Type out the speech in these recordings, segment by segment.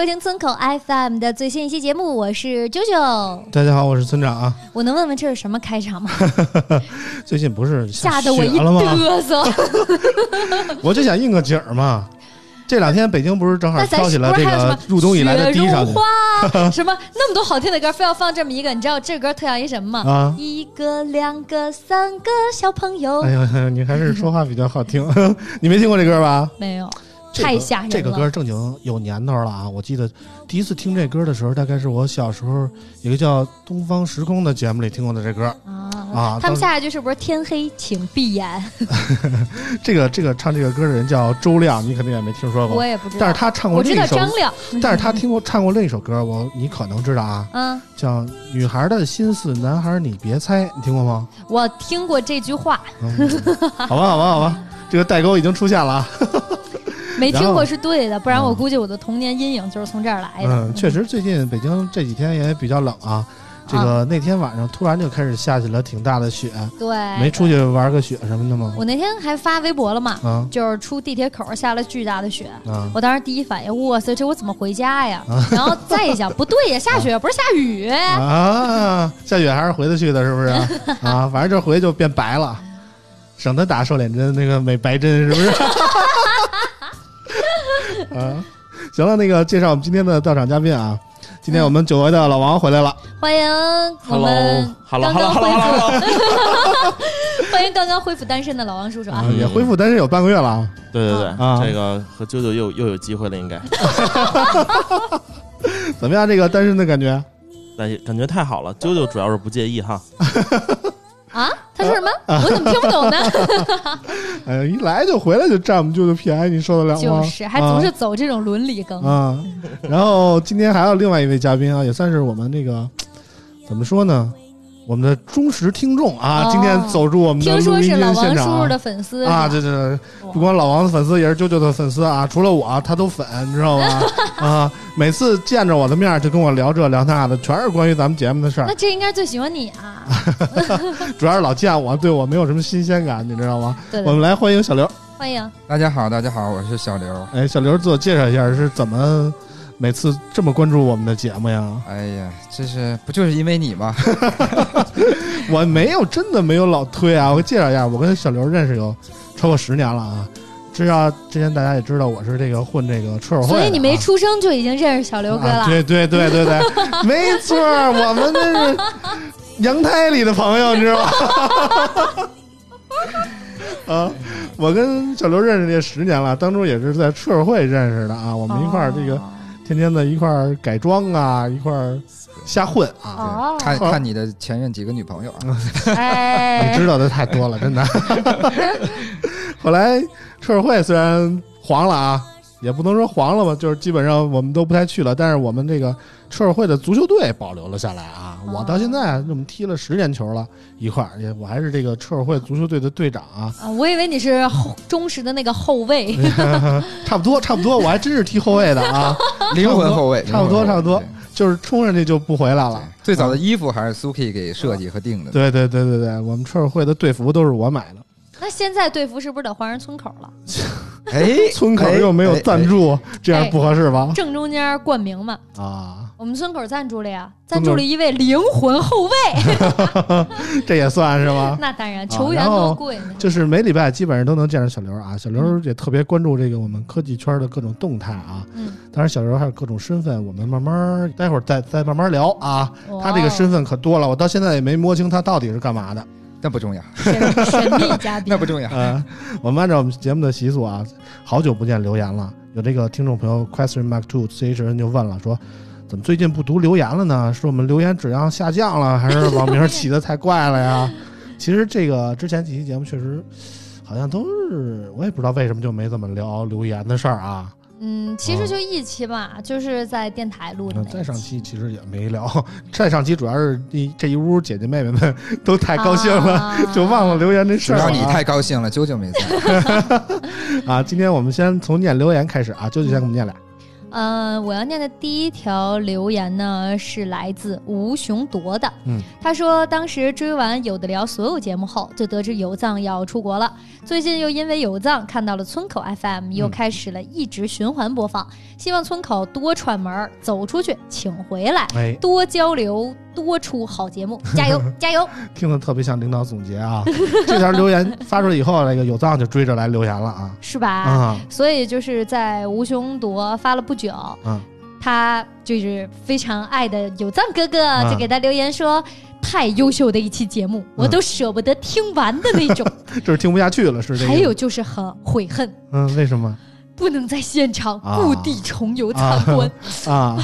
收听村口 FM 的最新一期节目，我是九九。大家好，我是村长啊。我能问问这是什么开场吗？最近不是吓得我一雪了吗？嘚瑟。我就想应个景儿嘛。这两天北京不是正好飘起了这个入冬以来的第一场雪花，什么那么多好听的歌，非要放这么一个？你知道这歌特像一什么吗？啊？一个、两个、三个小朋友，哎呀，你还是说话比较好听。你没听过这歌吧？没有，这个太吓人了。这个歌正经有年头了啊！我记得第一次听这歌的时候，大概是我小时候有个叫《东方时空》的节目里听过的这歌啊啊。他们下一句是不是天黑请闭眼？这个这个唱这个歌的人叫周亮，你肯定也没听说过。我也不知道，但是他唱过我知道另一首，张亮。但是他听过唱过另一首歌，我你可能知道啊，嗯，叫《女孩的心思，男孩你别猜》，你听过吗？我听过这句话，嗯好吧，好吧，好吧，这个代沟已经出现了啊。没听过是对的，不然我嗯估计我的童年阴影就是从这儿来的。嗯，确实，最近北京这几天也比较冷啊。这个那天晚上突然就开始下起了挺大的雪，对，没出去玩个雪什么的吗？我那天还发微博了嘛，啊就是出地铁口下了巨大的雪。啊我当时第一反应，哇塞，这我怎么回家呀？然后再一想，不对呀，下雪不是下雨。啊！下雪还是回得去的，是不是？啊，反正这回就变白了，省得打瘦脸针那个美白针，是不是？啊，行了，那个介绍我们今天的到场嘉宾啊，今天我们久违的老王回来了。欢迎我们 Hello，刚刚 Hello，恢 Hello，复，欢迎刚刚恢复单身的老王叔叔啊！啊，也恢复单身有半个月了啊。对对对，啊这个和啾啾又又有机会了，应该，怎么样？这个单身的感觉？但感觉太好了。啾啾主要是不介意哈，啊，他说什么？我怎么听不懂呢？哎呀，一来就回来就占我们舅舅便宜，你受得了吗？就是，还总是走这种伦理梗。啊。然后今天还有另外一位嘉宾啊，也算是我们那个怎么说呢，我们的忠实听众啊，哦今天走入我们的听说录音是老间现场王叔叔的粉丝啊，对对对，不光老王的粉丝，也是舅舅的粉丝啊，除了我他都粉，你知道吗？啊，每次见着我的面就跟我聊这聊那的，全是关于咱们节目的事儿那，这应该最喜欢你啊！主要是老见我，对我没有什么新鲜感，你知道吗？对对，我们来欢迎小刘。欢迎。大家好，大家好，我是小刘。哎，小刘自我介绍一下是怎么每次这么关注我们的节目呀？哎呀，这是不就是因为你吗？我没有，真的没有老推啊！我介绍一下，我跟小刘认识有超过十年了啊。知道之前大家也知道我是这个混这个车友会啊、所以你没出生就已经认识小刘哥了。啊对对对对对，没错，我们那是娘胎里的朋友，你知道吗？啊，我跟小刘认识这十年了，当初也是在车友会认识的啊。我们一块儿这个哦天天的一块儿改装啊，一块儿瞎混啊。哦，看看你的前任几个女朋友啊？哎，你知道的太多了，真的。后来车友会虽然黄了啊，也不能说黄了吧，就是基本上我们都不太去了。但是我们这个车友会的足球队保留了下来啊。哦我到现在我们踢了十年球了，一块儿，也我还是这个车友会足球队的队长啊。啊，我以为你是后 忠实的那个后卫。差不多，差不多，我还真是踢后卫的啊，灵魂后卫，差不多，差不多，就是冲上去就不回来了。最早的衣服还是苏 K 给设计和定的。对对对对对，我们车友会的队服都是我买的。那现在队服是不是得换成村口了？哎，村口又没有赞助，这样不合适吧？正中间冠名嘛，啊，我们村口赞助了呀，赞助了一位灵魂后卫。这也算是吗？那当然，球员多贵呢。就是每礼拜基本上都能见着小刘啊，小刘也特别关注这个我们科技圈的各种动态啊。嗯，当然小刘还有各种身份，我们慢慢待会儿再再慢慢聊啊。他这个身份可多了，我到现在也没摸清他到底是干嘛的。那不重要，神神秘嘉宾 那不重要。呃，我们按照我们节目的习俗啊，好久不见留言了。有这个听众朋友 question mark two c h n 就问了，说怎么最近不读留言了呢？是我们留言质量下降了，还是网名起的太怪了呀？其实这个之前几期节目确实好像都是，我也不知道为什么就没怎么聊留言的事儿啊。嗯，其实就一期吧，就是在电台录的。再上期其实也没聊，再上期主要是一这一屋姐姐妹妹们 都太高兴了，啊就忘了留言这事儿了啊。只要你太高兴了，啾啾没在。啊，今天我们先从念留言开始啊，啾啾先给我们念俩。呃，我要念的第一条留言呢，是来自吴雄铎的。嗯，他说，当时追完有的聊所有节目后，就得知有藏要出国了。最近又因为有藏看到了村口 FM，又开始了一直循环播放。希望村口多串门，走出去，请回来，哎，多交流，多出好节目，加油 加油！听得特别像领导总结啊。这条留言发出来以后，那个有藏就追着来留言了啊是吧？啊所以就是在吴雄铎发了不久，嗯他就是非常爱的有藏哥哥，啊就给他留言说。太优秀的一期节目，我都舍不得听完的那种。就是听不下去了，是这个。还有就是很悔恨，嗯，为什么不能在现场啊故地重游参观，啊？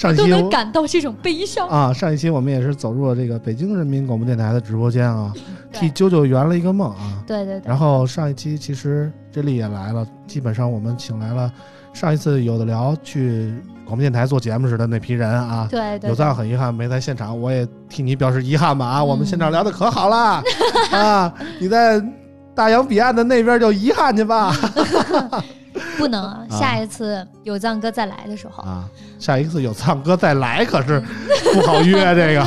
上一都能感到这种悲伤。啊，上一期我们也是走入了这个北京人民广播电台的直播间啊，替啾啾圆了一个梦啊。对对对然，后上一期其实这里也来了，基本上我们请来了上一次有的聊去广播电台做节目时的那批人啊。对对，有赞很遗憾没在现场，我也替你表示遗憾吧啊！嗯我们现场聊的可好了 啊！你在大洋彼岸的那边就遗憾去吧 不能啊！啊下一次有藏哥再来的时候，啊！下一次有藏哥再来可是不好约这个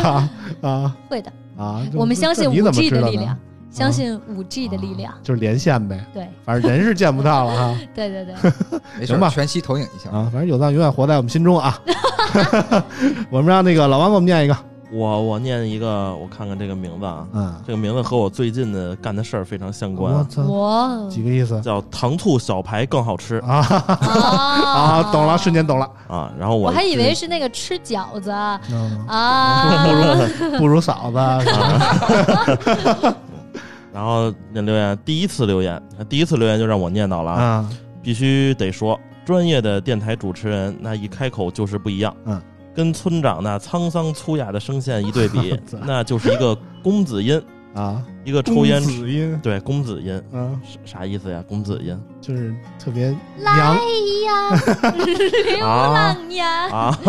啊 会的。啊！我们相信五 G 的力量，相信五 G 的力量啊。就是连线呗，对反正人是见不到了哈对对 对，没事行吧，全息投影一下。啊！反正有藏永远活在我们心中啊！我们让那个老王给我们念一个，我我念一个，我看看这个名字啊，嗯，这个名字和我最近的干的事儿非常相关啊，我几个意思叫糖醋小排更好吃啊 啊！啊懂了，瞬间懂了，啊。然后我我还以为是那个吃饺子嗯，啊，不如不如嫂子 然后那留言第一次留言，第一次留言就让我念到了啊，啊！必须得说，专业的电台主持人那一开口就是不一样，嗯，跟村长那沧桑粗哑的声线一对比，那就是一个公子音，啊，一个抽烟公子音，对公子音嗯，啥啥意思呀？公子音就是特别来娘呀，流浪呀，啊，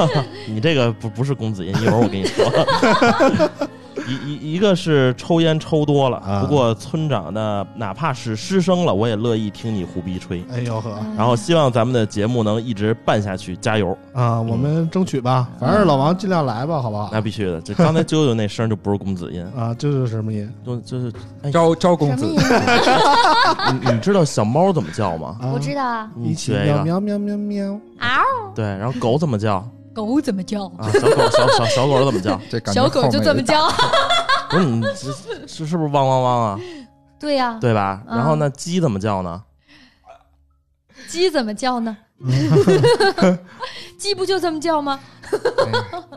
你这个不不是公子音，一会儿我跟你说。一一一个是抽烟抽多了，啊不过村长呢，哪怕是失声了，我也乐意听你胡逼吹。哎呦呵然后希望咱们的节目能一直办下去，加油！啊，我们争取吧，反正老王尽量来吧，好不好？那必须的，这刚才啾啾那声就不是公子音，啊，啾啾是什么音就就是哎，招招公子？你你知道小猫怎么叫吗？啊？我知道啊，一起你学一个，喵喵喵喵喵，嗷，对，然后狗怎么叫狗怎么叫？啊？小狗小小小狗怎么叫？这感觉小狗就这么叫。不是你这是是不是汪汪汪啊？对呀，对吧？嗯然后那鸡怎么叫呢？鸡怎么叫呢？鸡不就这么叫吗？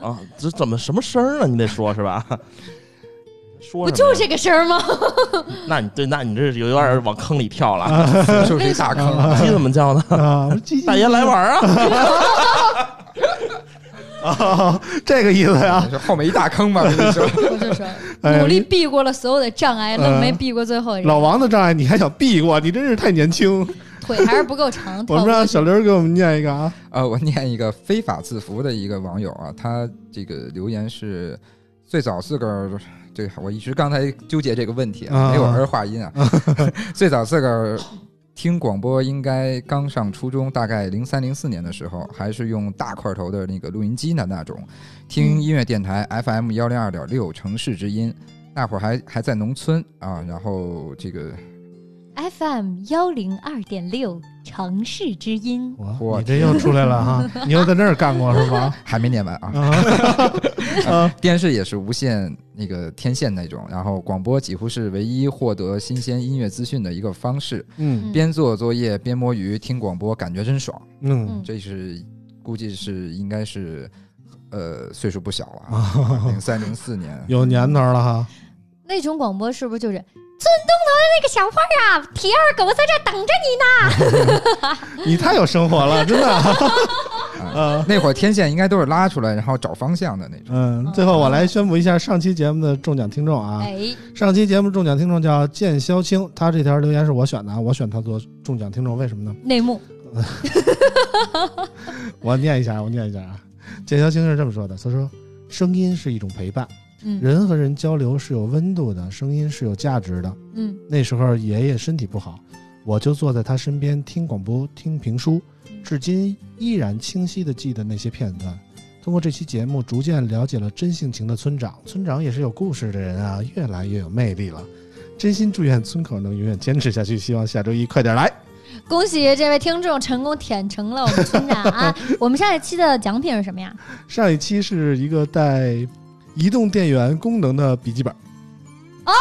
啊，这怎么什么声儿呢？你得说是吧？说不就这个声儿吗？那你对，那你这有点往坑里跳了。就是一大坑。鸡怎么叫呢？大爷来玩儿啊！啊，这个意思 呀后面一大坑吧，我跟你说，我就说，哎努力避过了所有的障碍，愣没避过最后一个。老王的障碍你还想避过，你真是太年轻。腿还是不够长。我们让小刘给我们念一个啊，呃，我念一个非法字符的一个网友啊，他这个留言是最早自个儿，对我一直刚才纠结这个问题啊啊，没有儿化音啊，最早自个儿听广播应该刚上初中，大概零三零四年的时候，还是用大块头的那个录音机的那种，听音乐电台 FM 幺零二点六城市之音，那会儿还还在农村啊，然后这个 FM 幺零二点六城市之音，哇，你这又出来了哈，你又在那儿干过是吧？还没念完啊，啊 电视也是无线那个天线那种，然后广播几乎是唯一获得新鲜音乐资讯的一个方式。嗯边做作业边摸鱼听广播，感觉真爽。嗯这是估计是应该是呃岁数不小了 零三零四年。有年头了哈，那种广播是不是就是村东头的那个小花啊，铁二狗在这等着你呢？你太有生活了，真的。啊，那会儿天线应该都是拉出来，然后找方向的那种。嗯，最后我来宣布一下上期节目的中奖听众啊。哎，上期节目中奖听众叫剑萧青，他这条留言是我选的啊，我选他做中奖听众，为什么呢？内幕 我念一下，我念一下啊。剑萧青是这么说的，他说：“声音是一种陪伴，嗯人和人交流是有温度的，声音是有价值的。嗯那时候爷爷身体不好，我就坐在他身边听广播、听评书，至今依然清晰的记得那些片段。通过这期节目，逐渐了解了真性情的村长。村长也是有故事的人啊，越来越有魅力了。真心祝愿村口能永远坚持下去，希望下周一快点来。恭喜这位听众成功舔成了我们村长啊！我们上一期的奖品是什么呀？上一期是一个带移动电源功能的笔记本。哦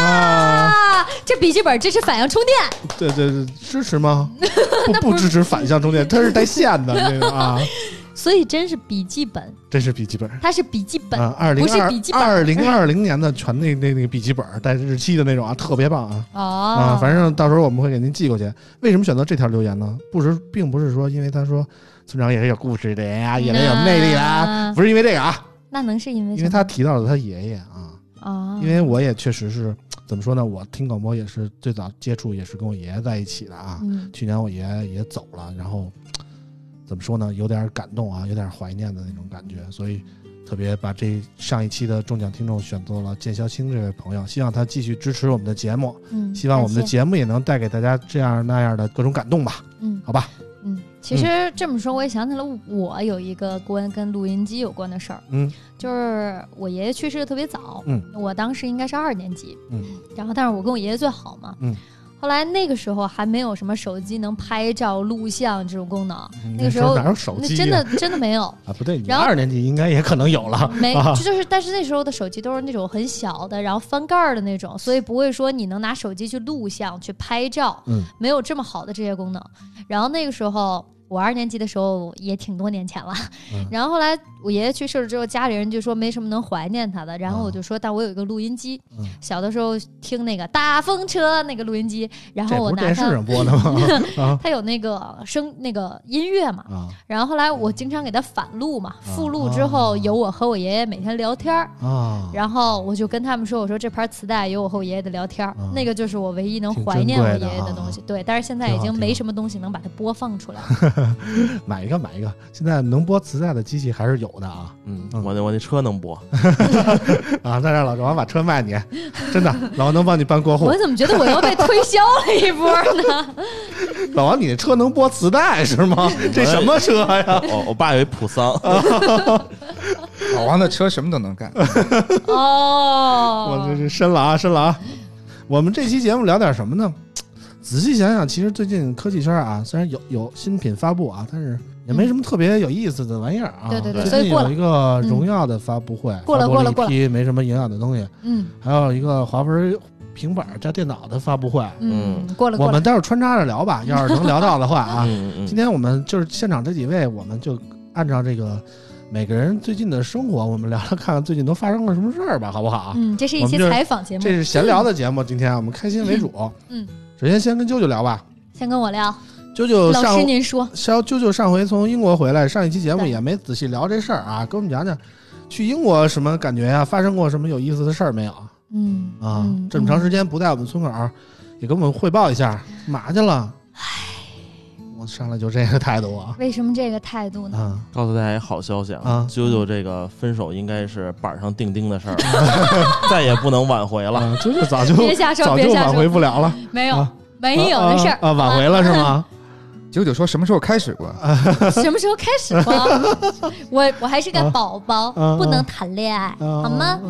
啊，啊，这笔记本支持反向充电，对对对，支持吗？不不支持反向充电，它是带线的 那个啊，所以真是笔记本，真是笔记本。它是笔记本，啊，二零不是二笔记本二零二零年的全那那那个笔记本带日期的那种啊，特别棒啊哦，啊！反正到时候我们会给您寄过去。为什么选择这条留言呢？不是，并不是说因为他说村长也是有故事的人呀，也是有魅力的不是因为这个啊，那能是因为因为他提到了他爷爷啊。哦，因为我也确实是怎么说呢，我听广播也是最早接触也是跟我爷爷在一起的啊。嗯去年我爷爷也走了，然后怎么说呢，有点感动啊，有点怀念的那种感觉，所以特别把这上一期的中奖听众选择了剑霄清这位朋友，希望他继续支持我们的节目，嗯，希望我们的节目也能带给大家这样那样的各种感动吧，嗯好吧？嗯，其实这么说，我也想起了我有一个关跟录音机有关的事儿，嗯。就是我爷爷去世的特别早，嗯，我当时应该是二年级，嗯，然后但是我跟我爷爷最好嘛，嗯，后来那个时候还没有什么手机能拍照录像这种功能，嗯那个时候哪有手机、啊？那真的真的没有，啊，不对，你二年级应该也可能有了，没啊就 就是，但是那时候的手机都是那种很小的，然后翻盖儿的那种，所以不会说你能拿手机去录像、去拍照，嗯，没有这么好的这些功能。然后那个时候我二年级的时候也挺多年前了，嗯。然后后来我爷爷去世了之后，家里人就说没什么能怀念他的，然后我就说，但我有一个录音机，嗯。小的时候听那个大风车那个录音机，然后我拿电视它，上播的吗？啊。它有那个声那个音乐嘛。啊。然后后来我经常给他反录嘛，复录之后有我和我爷爷每天聊天儿，啊！然后我就跟他们说：“我说这盘磁带有我和我爷爷的聊天儿，嗯那个就是我唯一能怀念我爷爷的啊东西。对，但是现在已经没什么东西能把它播放出来。买一个买一个，现在能播磁带的机器还是有的啊嗯嗯，我那我那车能播，啊！那让老王把车卖你，真的，老王能帮你办过户我。怎么觉得我又被推销了一波呢？老王，你那车能播磁带是吗？这什么车呀？我我爸有一普桑，老王的车什么都能干，哦，我这是深了啊，深了啊！我们这期节目聊点什么呢？仔细想想，其实最近科技圈啊，虽然有有新品发布啊，但是也没什么特别有意思的玩意儿啊。对对对最近有一个荣耀的发布会，过了发布了过了过了一批没什么营养的东西，嗯还有一个华为平板加电脑的发布会。嗯，过了我们。待会儿穿插着聊吧，要是能聊到的话啊。今天我们就是现场这几位，我们就按照这个每个人最近的生活，我们聊聊看看最近都发生了什么事儿吧，好不好？嗯，这是一期采访节目这。是闲聊的节目，今天我们开心为主。嗯，首先先跟舅舅聊吧。先跟我聊，舅舅老上师您说，肖舅舅上回从英国回来，上一期节目也没仔细聊这事儿啊，跟我们讲讲去英国什么感觉呀、发生过什么有意思的事儿没有嗯啊？嗯这么长时间不在我们村口儿，也给我们汇报一下，嘛去了？我上来就这个态度啊为什么这个态度呢？啊！告诉大家一个好消息啊啊，啾啾这个分手应该是板上钉钉的事儿，再也不能挽回了。啊，啾啾早就别瞎说早就挽别瞎说回不了了，没有啊，没有的事儿啊啊，挽回了是吗？九九说什么时候开始过？什么时候开始过？我我还是个宝宝，啊不能谈恋爱，啊好吗？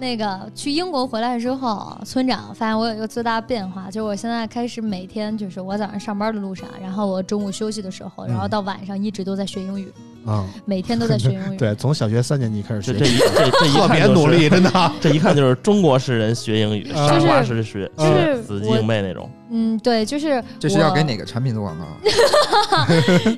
那个去英国回来之后，村长发现我有一个最大的变化，就是我现在开始每天就是我早上上班的路上，然后我中午休息的时候，然后到晚上一直都在学英语，啊！每天都在学英语。对，从小学三年级开始学这这一这这一 特别努力，真的。这一看就是中国式人学英语，啊傻瓜式学，就是学死记硬背那种。嗯，对，就是这是要给哪个产品做广告？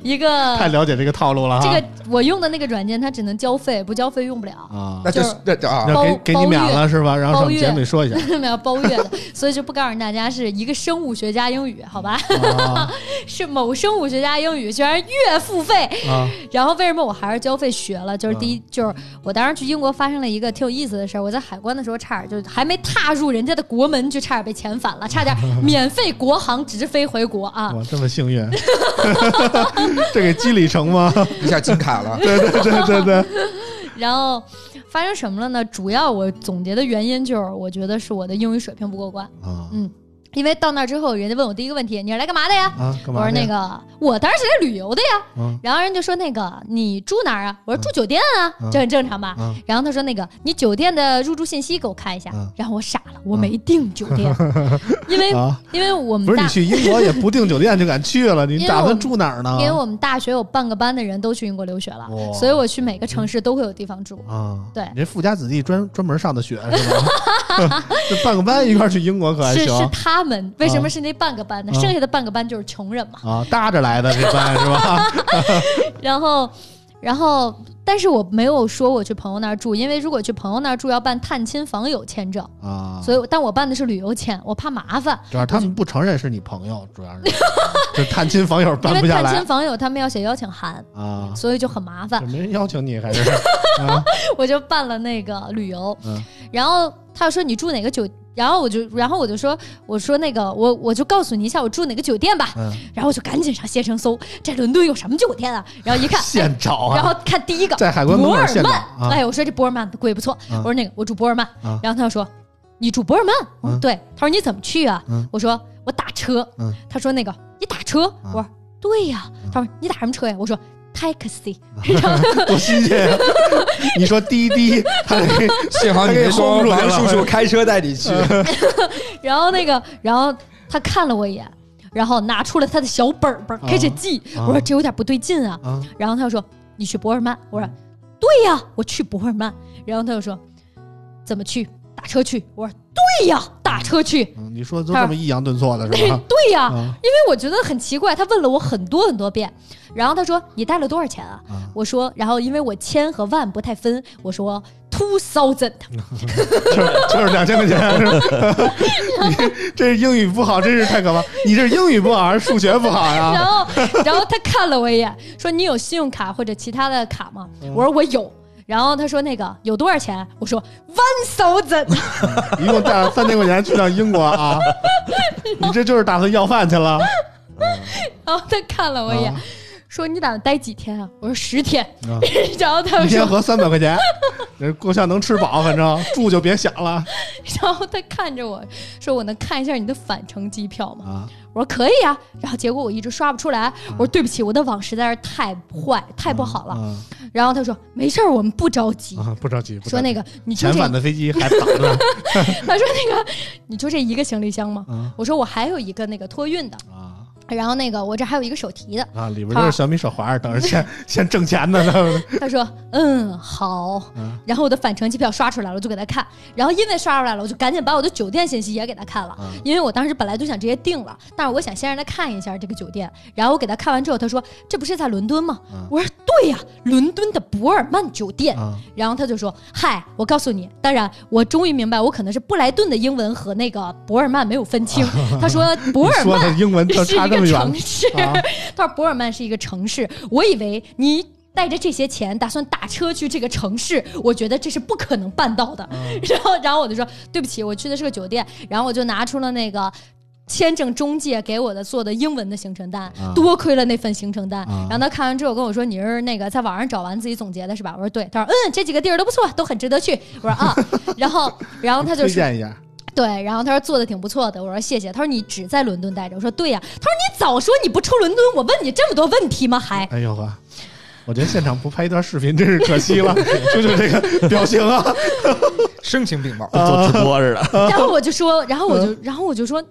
一个太了解这个套路了哈。这个我用的那个软件，它只能交费，不交费用不了。啊那，就是这这啊，给给你免了是吧？然后上包月节目里说一下没有包月的，所以就不告诉大家是一个生物学家英语，好吧？啊是某生物学家英语，居然月付费。啊然后为什么我还是交费学了？就是第一，嗯就是我当时去英国发生了一个挺有意思的事儿。我在海关的时候，差点就还没踏入人家的国门，就差点被遣返了，差点 免费国航直飞回国啊！哇，这么幸运，这给积里程吗？一下金卡了。对对对对对，然后发生什么了呢？主要我总结的原因就是，我觉得是我的英语水平不过关。啊嗯，因为到那儿之后，人家问我第一个问题：“你是来干嘛的呀？”啊，干嘛？我说那个，我当然是来旅游的呀。嗯然后人就说那个你住哪儿啊？我说住酒店啊，嗯这很正常吧？嗯然后他说那个你酒店的入住信息给我看一下。嗯然后我傻了，我没订酒店，因为、啊，因为我们大不是你去英国 也不订酒店就敢去了，你打算住哪儿呢？因为我们大学有半个班的人都去英国留学了，哇所以我去每个城市都会有地方住。啊，对你这富家子弟专专门上的学是吧？这半个班一块儿去英国可还是行是他们为什么啊是那半个班呢？啊。剩下的半个班就是穷人嘛。啊，搭着来的这班是吧？然后，然后，但是我没有说我去朋友那儿住，因为如果去朋友那儿住要办探亲访友签证，啊，所以但我办的是旅游签，我怕麻烦，主要他们不承认是你朋友，主要是。就探亲访友因办不下来。为探亲访友他们要写邀请函，啊，所以就很麻烦。没人邀请你还是？啊？我就办了那个旅游，嗯。然后他说你住哪个酒，然后我就然后我就说我说那个我我就告诉你一下我住哪个酒店吧，嗯，然后我就赶紧上携程搜在伦敦有什么酒店啊，然后一看，现找啊，然后看第一个在海关博尔曼，啊。哎，我说这博尔曼的贵不错，啊我说那个我住博尔曼，啊然后他就说你住博尔曼，我说嗯对，他说你怎么去啊？嗯？我说我打车。嗯，他说那个你打车，我说对呀，他说你打什么车呀？我说 taxi，多新鲜呀！你说滴滴，他幸好你没说王叔叔开车带你去。然后那个，然后他看了我一眼，然后拿出了他的小本本开始记，我说这有点不对劲，啊然后他就说你去博尔曼，我说对呀，我去博尔曼，然后他就说怎么去？打车去，我说对呀，打车去，嗯，你说都这么抑扬顿挫的是吧？对呀，啊因为我觉得很奇怪，他问了我很多很多遍，然后他说你带了多少钱啊？啊我说，然后因为我千和万不太分，我说 two thousand，就是就是两千块钱 这是英语不好，真是太可怕！你这是英语不好还是数学不好呀然？后然后他看了我一眼，说你有信用卡或者其他的卡吗？我说我有。然后他说那个有多少钱？我说 one thousand。一共带了三千块钱去趟英国啊！你这就是打算要饭去了？然后他看了我一眼，啊说你打算待几天啊？我说十天。啊 然后他们说，一天合三百块钱，这够呛能吃饱，反正住就别想了 然后他看着我说我能看一下你的返程机票吗？啊！我说可以啊。然后结果我一直刷不出来，我说对不起，我的网实在是太坏太不好了。啊然后他说没事儿，我们不着急。啊！不着急，着急说那个你就这，遣返的飞机还早呢他说那个你就这一个行李箱吗？啊我说我还有一个那个托运的，啊然后那个我这还有一个手提的。啊！里边就是小米手环，等着先 先挣钱呢。他说嗯好，嗯然后我的返程机票刷出来了，我就给他看，然后因为刷出来了，我就赶紧把我的酒店信息也给他看了，嗯因为我当时本来就想直接订了，但是我想先让他看一下这个酒店，然后我给他看完之后，他说这不是在伦敦吗？嗯我说对呀，伦敦的博尔曼酒店。啊然后他就说：“嗨，我告诉你，当然，我终于明白，我可能是布莱顿的英文和那个博尔曼没有分清。他说 博尔曼说的曼英文都是一个差这么远城市，啊 他说博尔曼是一个城市，我以为你。”带着这些钱打算打车去这个城市，我觉得这是不可能办到的。嗯 然后，然后我就说对不起，我去的是个酒店。然后我就拿出了那个签证中介给我的做的英文的行程单，啊多亏了那份行程单。啊然后他看完之后跟我说：“你是那个在网上找完自己总结的是吧？”我说：“对。”他说：“嗯，这几个地儿都不错，都很值得去。”我说：“啊。”然后，然后他就说推荐一下。对，然后他说做的挺不错的，我说谢谢。他说你只在伦敦待着，我说对呀、他说你早说你不出伦敦，我问你这么多问题吗？还哎呦呵，我觉得现场不拍一段视频真是可惜了，就是这个表情啊，声 情并茂，做直播似的。然后我就说，然后我就，然后我就说，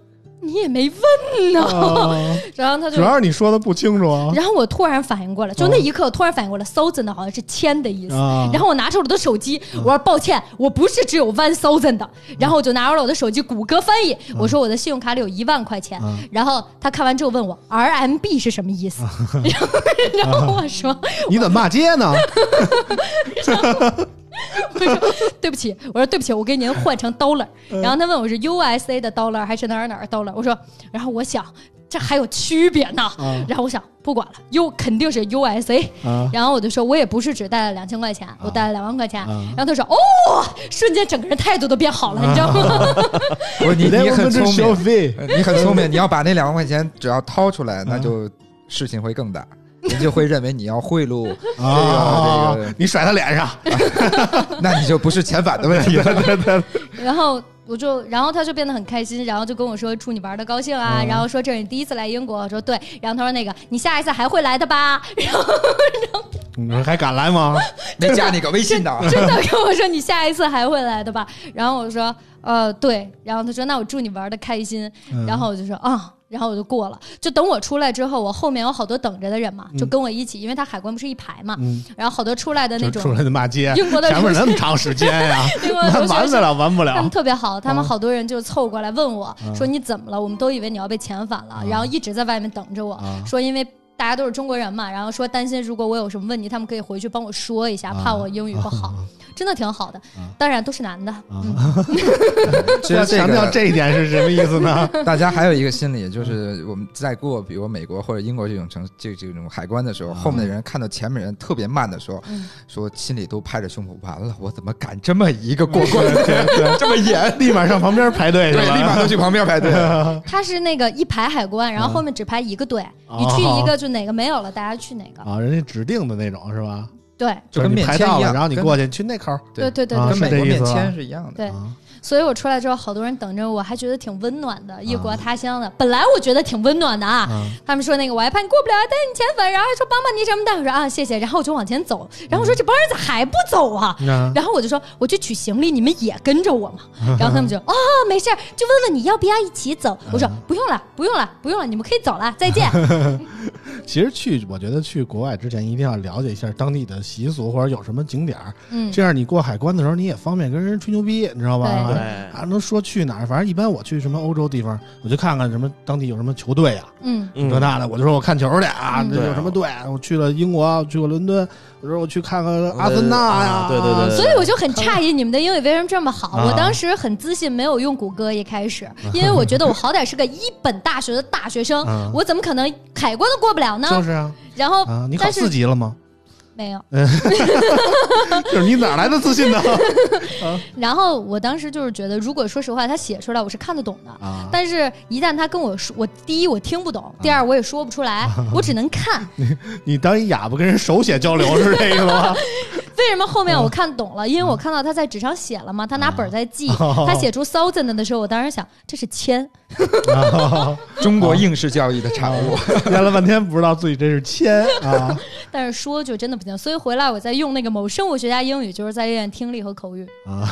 你也没问呢。啊 然后他就主要是你说的不清楚啊。然后我突然反应过来，就那一刻，我突然反应过来，thousand 好像是千的意思。啊然后我拿出了我的手机，我说抱歉，我不是只有 one thousand 的。然后我就拿出了我的手机，谷歌翻译，我说我的信用卡里有一万块钱。然后他看完之后问我 RMB 是什么意思，然后 然后我说你怎么骂街呢？我 说对不起，我说对不起，我给您换成 dollar。然后他问我是 USA 的 dollar 还是哪儿哪儿 dollar，我说，然后我想这还有区别呢。啊 然后我想不管了，U 肯定是 USA。啊然后我就说，我也不是只带了两千块钱，我带了两万块钱。啊然后他说，哦，瞬间整个人态度都变好了，你知道吗？不是你你很聪消明，你很聪明，你要把那两万块钱只要掏出来，那就事情会更大，人就会认为你要贿赂，啊这个，你甩他脸上，那你就不是遣返的问题了。然后我就，然后他就变得很开心，然后就跟我说祝你玩的高兴啊，嗯然后说这是你第一次来英国，我说对，然后他说那个你下一次还会来的吧？然后 你说还敢来吗？没加你个微信的，真的跟我说你下一次还会来的吧？然后我说呃对，然后他说那我祝你玩的开心，嗯然后我就说啊。然后我就过了，就等我出来之后，我后面有好多等着的人嘛，就跟我一起，因为他海关不是一排嘛，嗯，然后好多出来的那种出来的骂街，英国的前面那么长时间呀，完不了，完不了他们。特别好，他们嗯好多人就凑过来问我嗯说你怎么了？我们都以为你要被遣返了，然后一直在外面等着我啊，说因为。大家都是中国人嘛，然后说担心如果我有什么问题，他们可以回去帮我说一下，啊怕我英语不好，真的挺好的。当然都是男的，嗯，其实这要强调这一点是什么意思呢？大家还有一个心理，就是我们在过比如美国或者英国这种城这这种海关的时候，后面的人看到前面人特别慢的时候，嗯说心里都拍着胸脯，完了，我怎么赶这么一个过关，这么严？立马上旁边排队对，立马都去旁边排队。他是那个一排海关，然后后面只排一个队，你去一个就哪个没有了，大家去哪个。啊，人家指定的那种是吧？对。就跟是你排到了，面签一样，然后你过去去那口儿。对。对对跟美国面签是一样的。对，啊所以我出来之后，好多人等着我，还觉得挺温暖的，异国他乡的。本来我觉得挺温暖的啊，啊他们说那个我还怕你过不了，带你遣返，然后还说帮帮你什么的。我说啊谢谢，然后我就往前走，然后我说这帮人咋还不走啊？啊然后我就说我去取行李，你们也跟着我嘛。然后他们就啊没事儿，就问问你要不要一起走。我说不用了，不用了，不用了，你们可以走了，再见。其实去，我觉得去国外之前一定要了解一下当地的习俗或者有什么景点儿，嗯，这样你过海关的时候你也方便跟人吹牛逼，你知道吧？对对啊，能说去哪儿？反正一般我去什么欧洲地方，我就看看什么当地有什么球队啊，嗯嗯这那的，我就说我看球去啊，嗯这有什么队？我去了英国，我去过伦敦，我说我去看看阿森纳呀，啊对对对所以我就很诧异你们的英语为什么这么好。啊我当时很自信，没有用谷歌一开始，因为我觉得我好歹是个一本大学的大学生 啊，我怎么可能海关都过不了呢？就是啊然后啊，你考四级了吗？没有。就是你哪来的自信呢？然后我当时就是觉得，如果说实话，他写出来我是看得懂的。啊，但是，一旦他跟我说，我第一我听不懂，第二我也说不出来，我只能看。你当一哑巴跟人手写交流是这个吗？为什么后面我看懂了？因为我看到他在纸上写了嘛，他拿本在记。哦他写出 thousand 的时候，我当时想这是千，啊中国应试教育的产物。研了半天不知道自己这是千啊，但是说就真的不行。所以回来我在用那个某生物学家英语，就是在练听力和口语。啊，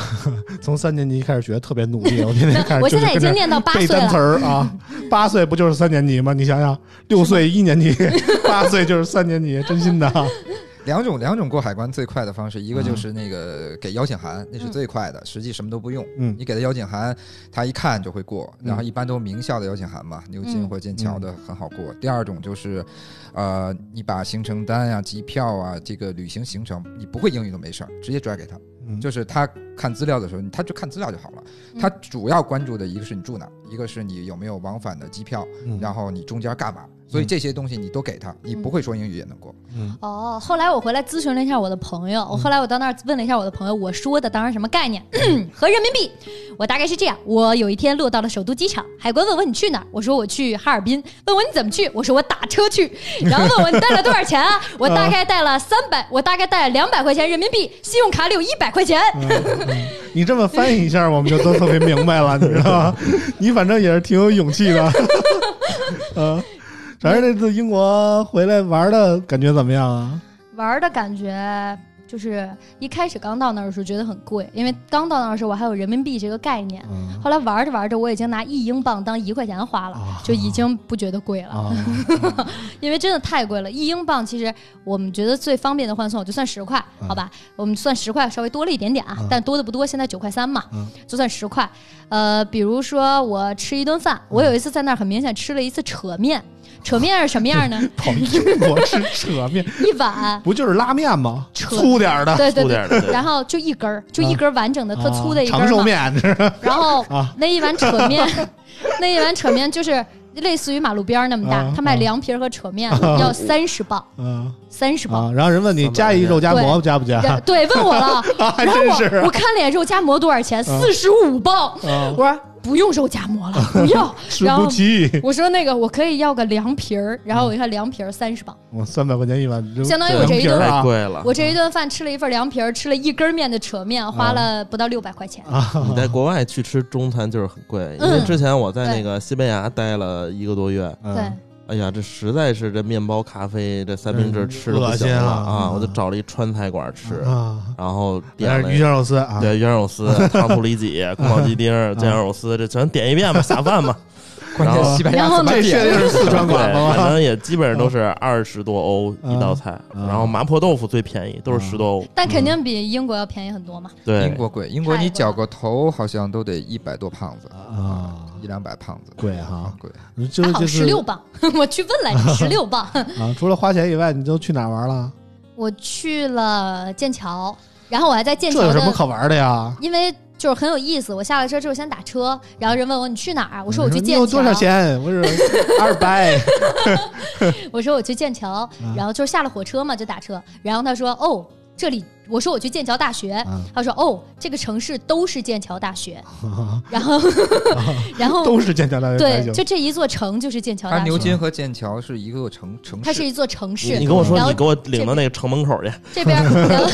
从三年级开始学特别努力，我天天开始我现在已经念到八岁背单词。儿啊，八岁不就是三年级吗？你想想，六岁一年级，八岁就是三年级，真心的啊。两种两种过海关最快的方式，一个就是那个给邀请函，那是最快的，实际什么都不用。嗯。你给他邀请函，他一看就会过，嗯。然后一般都名校的邀请函嘛，牛津嗯或剑桥的很好过。第二种就是，呃，你把行程单啊、机票啊、这个旅行行程，你不会英语都没事儿，直接拽给他，嗯。就是他看资料的时候，他就看资料就好了。嗯。他主要关注的一个是你住哪，一个是你有没有往返的机票，嗯。然后你中间干嘛。所以这些东西你都给他，你不会说英语也能过。嗯。哦，后来我回来咨询了一下我的朋友，我后来我到那儿问了一下我的朋友，我说的当然什么概念？和人民币，我大概是这样：我有一天落到了首都机场，海关问我你去哪儿，我说我去哈尔滨，问我你怎么去，我说我打车去，然后问我你带了多少钱啊，我大概带了三百，我大概带了两百块钱人民币，信用卡里有一百块钱。你这么翻译一下，我们就都特别明白了，你知道吗？你反正也是挺有勇气的，嗯。反正这次英国回来玩的感觉怎么样啊？玩的感觉就是一开始刚到那儿的时候觉得很贵，因为刚到那儿的时候我还有人民币这个概念。嗯后来玩着玩着，我已经拿一英镑当一块钱花了，啊就已经不觉得贵了，啊，因为真的太贵了。一英镑其实我们觉得最方便的换算，我就算十块，好吧？我们算十块，稍微多了一点点啊，嗯但多的不多，现在九块三嘛，嗯就算十块。呃，比如说我吃一顿饭，我有一次在那儿很明显吃了一次扯面，扯面是什么样呢？跑英国吃扯面，一碗，不就是拉面吗？粗点儿的，对对对粗点，儿的，然后就一根儿，就一根完整的、特粗的一根啊长寿。面 然后啊那一碗扯面，那一碗扯面就是类似于马路边儿那么大啊，他卖凉皮儿和扯面要三十磅，嗯三十磅。啊，然后人问你加一肉夹馍加不加？对对，问我了，然后我我看了眼肉夹馍多少钱，四十五磅。啊我，说不用肉夹馍了，不要。吃然后不起，我说那个我可以要个凉皮儿，然后我一看凉皮儿三十磅，我三百块钱一碗，相当于我这一顿太贵了。我这一顿饭吃了一份凉皮儿，吃了一根面的扯面，花了不到六百块钱。啊，你在国外去吃中餐就是很贵，因嗯。为之前我在那个西班牙待了一个多月，嗯。对，哎呀，这实在是这面包、咖啡这三明治嗯吃的不恶心行了啊啊！我就找了一川菜馆吃，啊，然后点鱼香肉丝啊，对原肉丝、糖醋里脊、宫保鸡丁、酱香肉丝，这全点一遍吧，下饭吧。关键西班牙怎么这确定？是 四川对，馆吗反吗？正也基本上都是二十多欧一道菜，嗯然后麻婆豆腐最便宜，都是十多欧。但肯定比英国要便宜很多嘛。对，英国贵，英国你绞个头好像都得一百多胖子，啊，一两百胖子，贵哈，贵。就还好就是十六磅，我去问来着，十六磅。啊，除了花钱以外，你都去哪儿玩了？我去了剑桥，然后我还在剑桥这有什么的，可玩的呀？因为就是很有意思。我下了车之后先打车，然后人问我你去哪儿？我说我去剑桥。你有多少钱？我说 二百。我说我去剑桥，嗯然后就是下了火车嘛就打车，然后他说哦这里，我说我去剑桥大学，嗯他说哦这个城市都是剑桥大学，然后 然后都是剑桥大学对，行就这一座城就是剑桥大学，它牛津和剑桥是一个城城市，它是一座城市。你跟我说然后你给我领到那个城门口去，这边儿 然后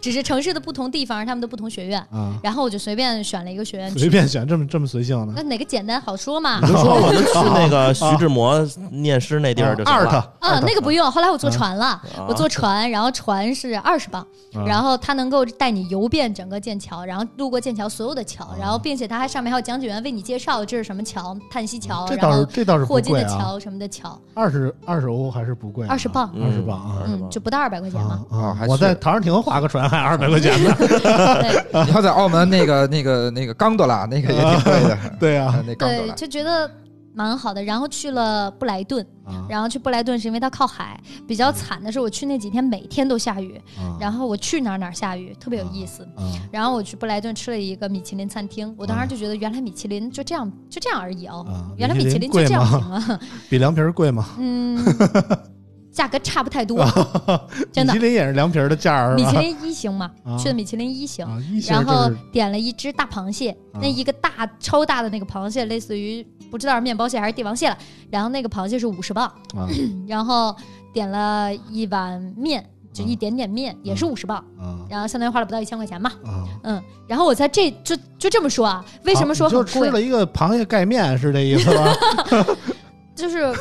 只是城市的不同地方，他们的不同学院，啊，然后我就随便选了一个学院去。随便选，这么这么随性呢？那哪个简单好说嘛？你就说我们去那个徐志摩念诗那地儿就行了。二特啊，那个不用。后来我坐船了，啊我坐船，然后船是二十磅，啊然后他能够带你游遍整个剑桥，然后路过剑桥所有的桥，然后并且他还上面还有讲解员为你介绍这是什么桥，叹息桥，这倒是然后这倒是不霍金贵啊，的桥什么的桥，二十二十欧还是不贵啊，二十磅，二十磅啊嗯，就不到二百块钱嘛。啊啊还！是我在唐人亭划个船还二百块钱呢。对你要在澳门那个那个那个刚多拉那个也挺贵的，对啊啊，那冈多对，拉就觉得蛮好的。然后去了布莱顿，啊然后去布莱顿是因为它靠海，比较惨的是我去那几天每天都下雨，啊然后我去哪儿哪儿下雨，特别有意思。啊然后我去布莱顿吃了一个米其林餐厅，我当时就觉得原来米其林就这样就这样而已哦，啊！原来米其林就这样行吗？啊，比凉皮儿贵吗？嗯，价格差不太多，真的米其。林也是凉皮儿的价儿，米其林一星嘛啊，去的米其林一星，啊，一星然后点了一只大螃蟹，啊那一个大超大的那个螃蟹，类似于不知道是面包蟹还是帝王蟹了。然后那个螃蟹是五十磅，啊 然后点了一碗面，就一点点面，也是五十磅，啊然后相当于花了不到一千块钱嘛。啊！嗯，然后我在这就就这么说啊，为什么说就很贵？吃了一个螃蟹盖面是这意思吧？就是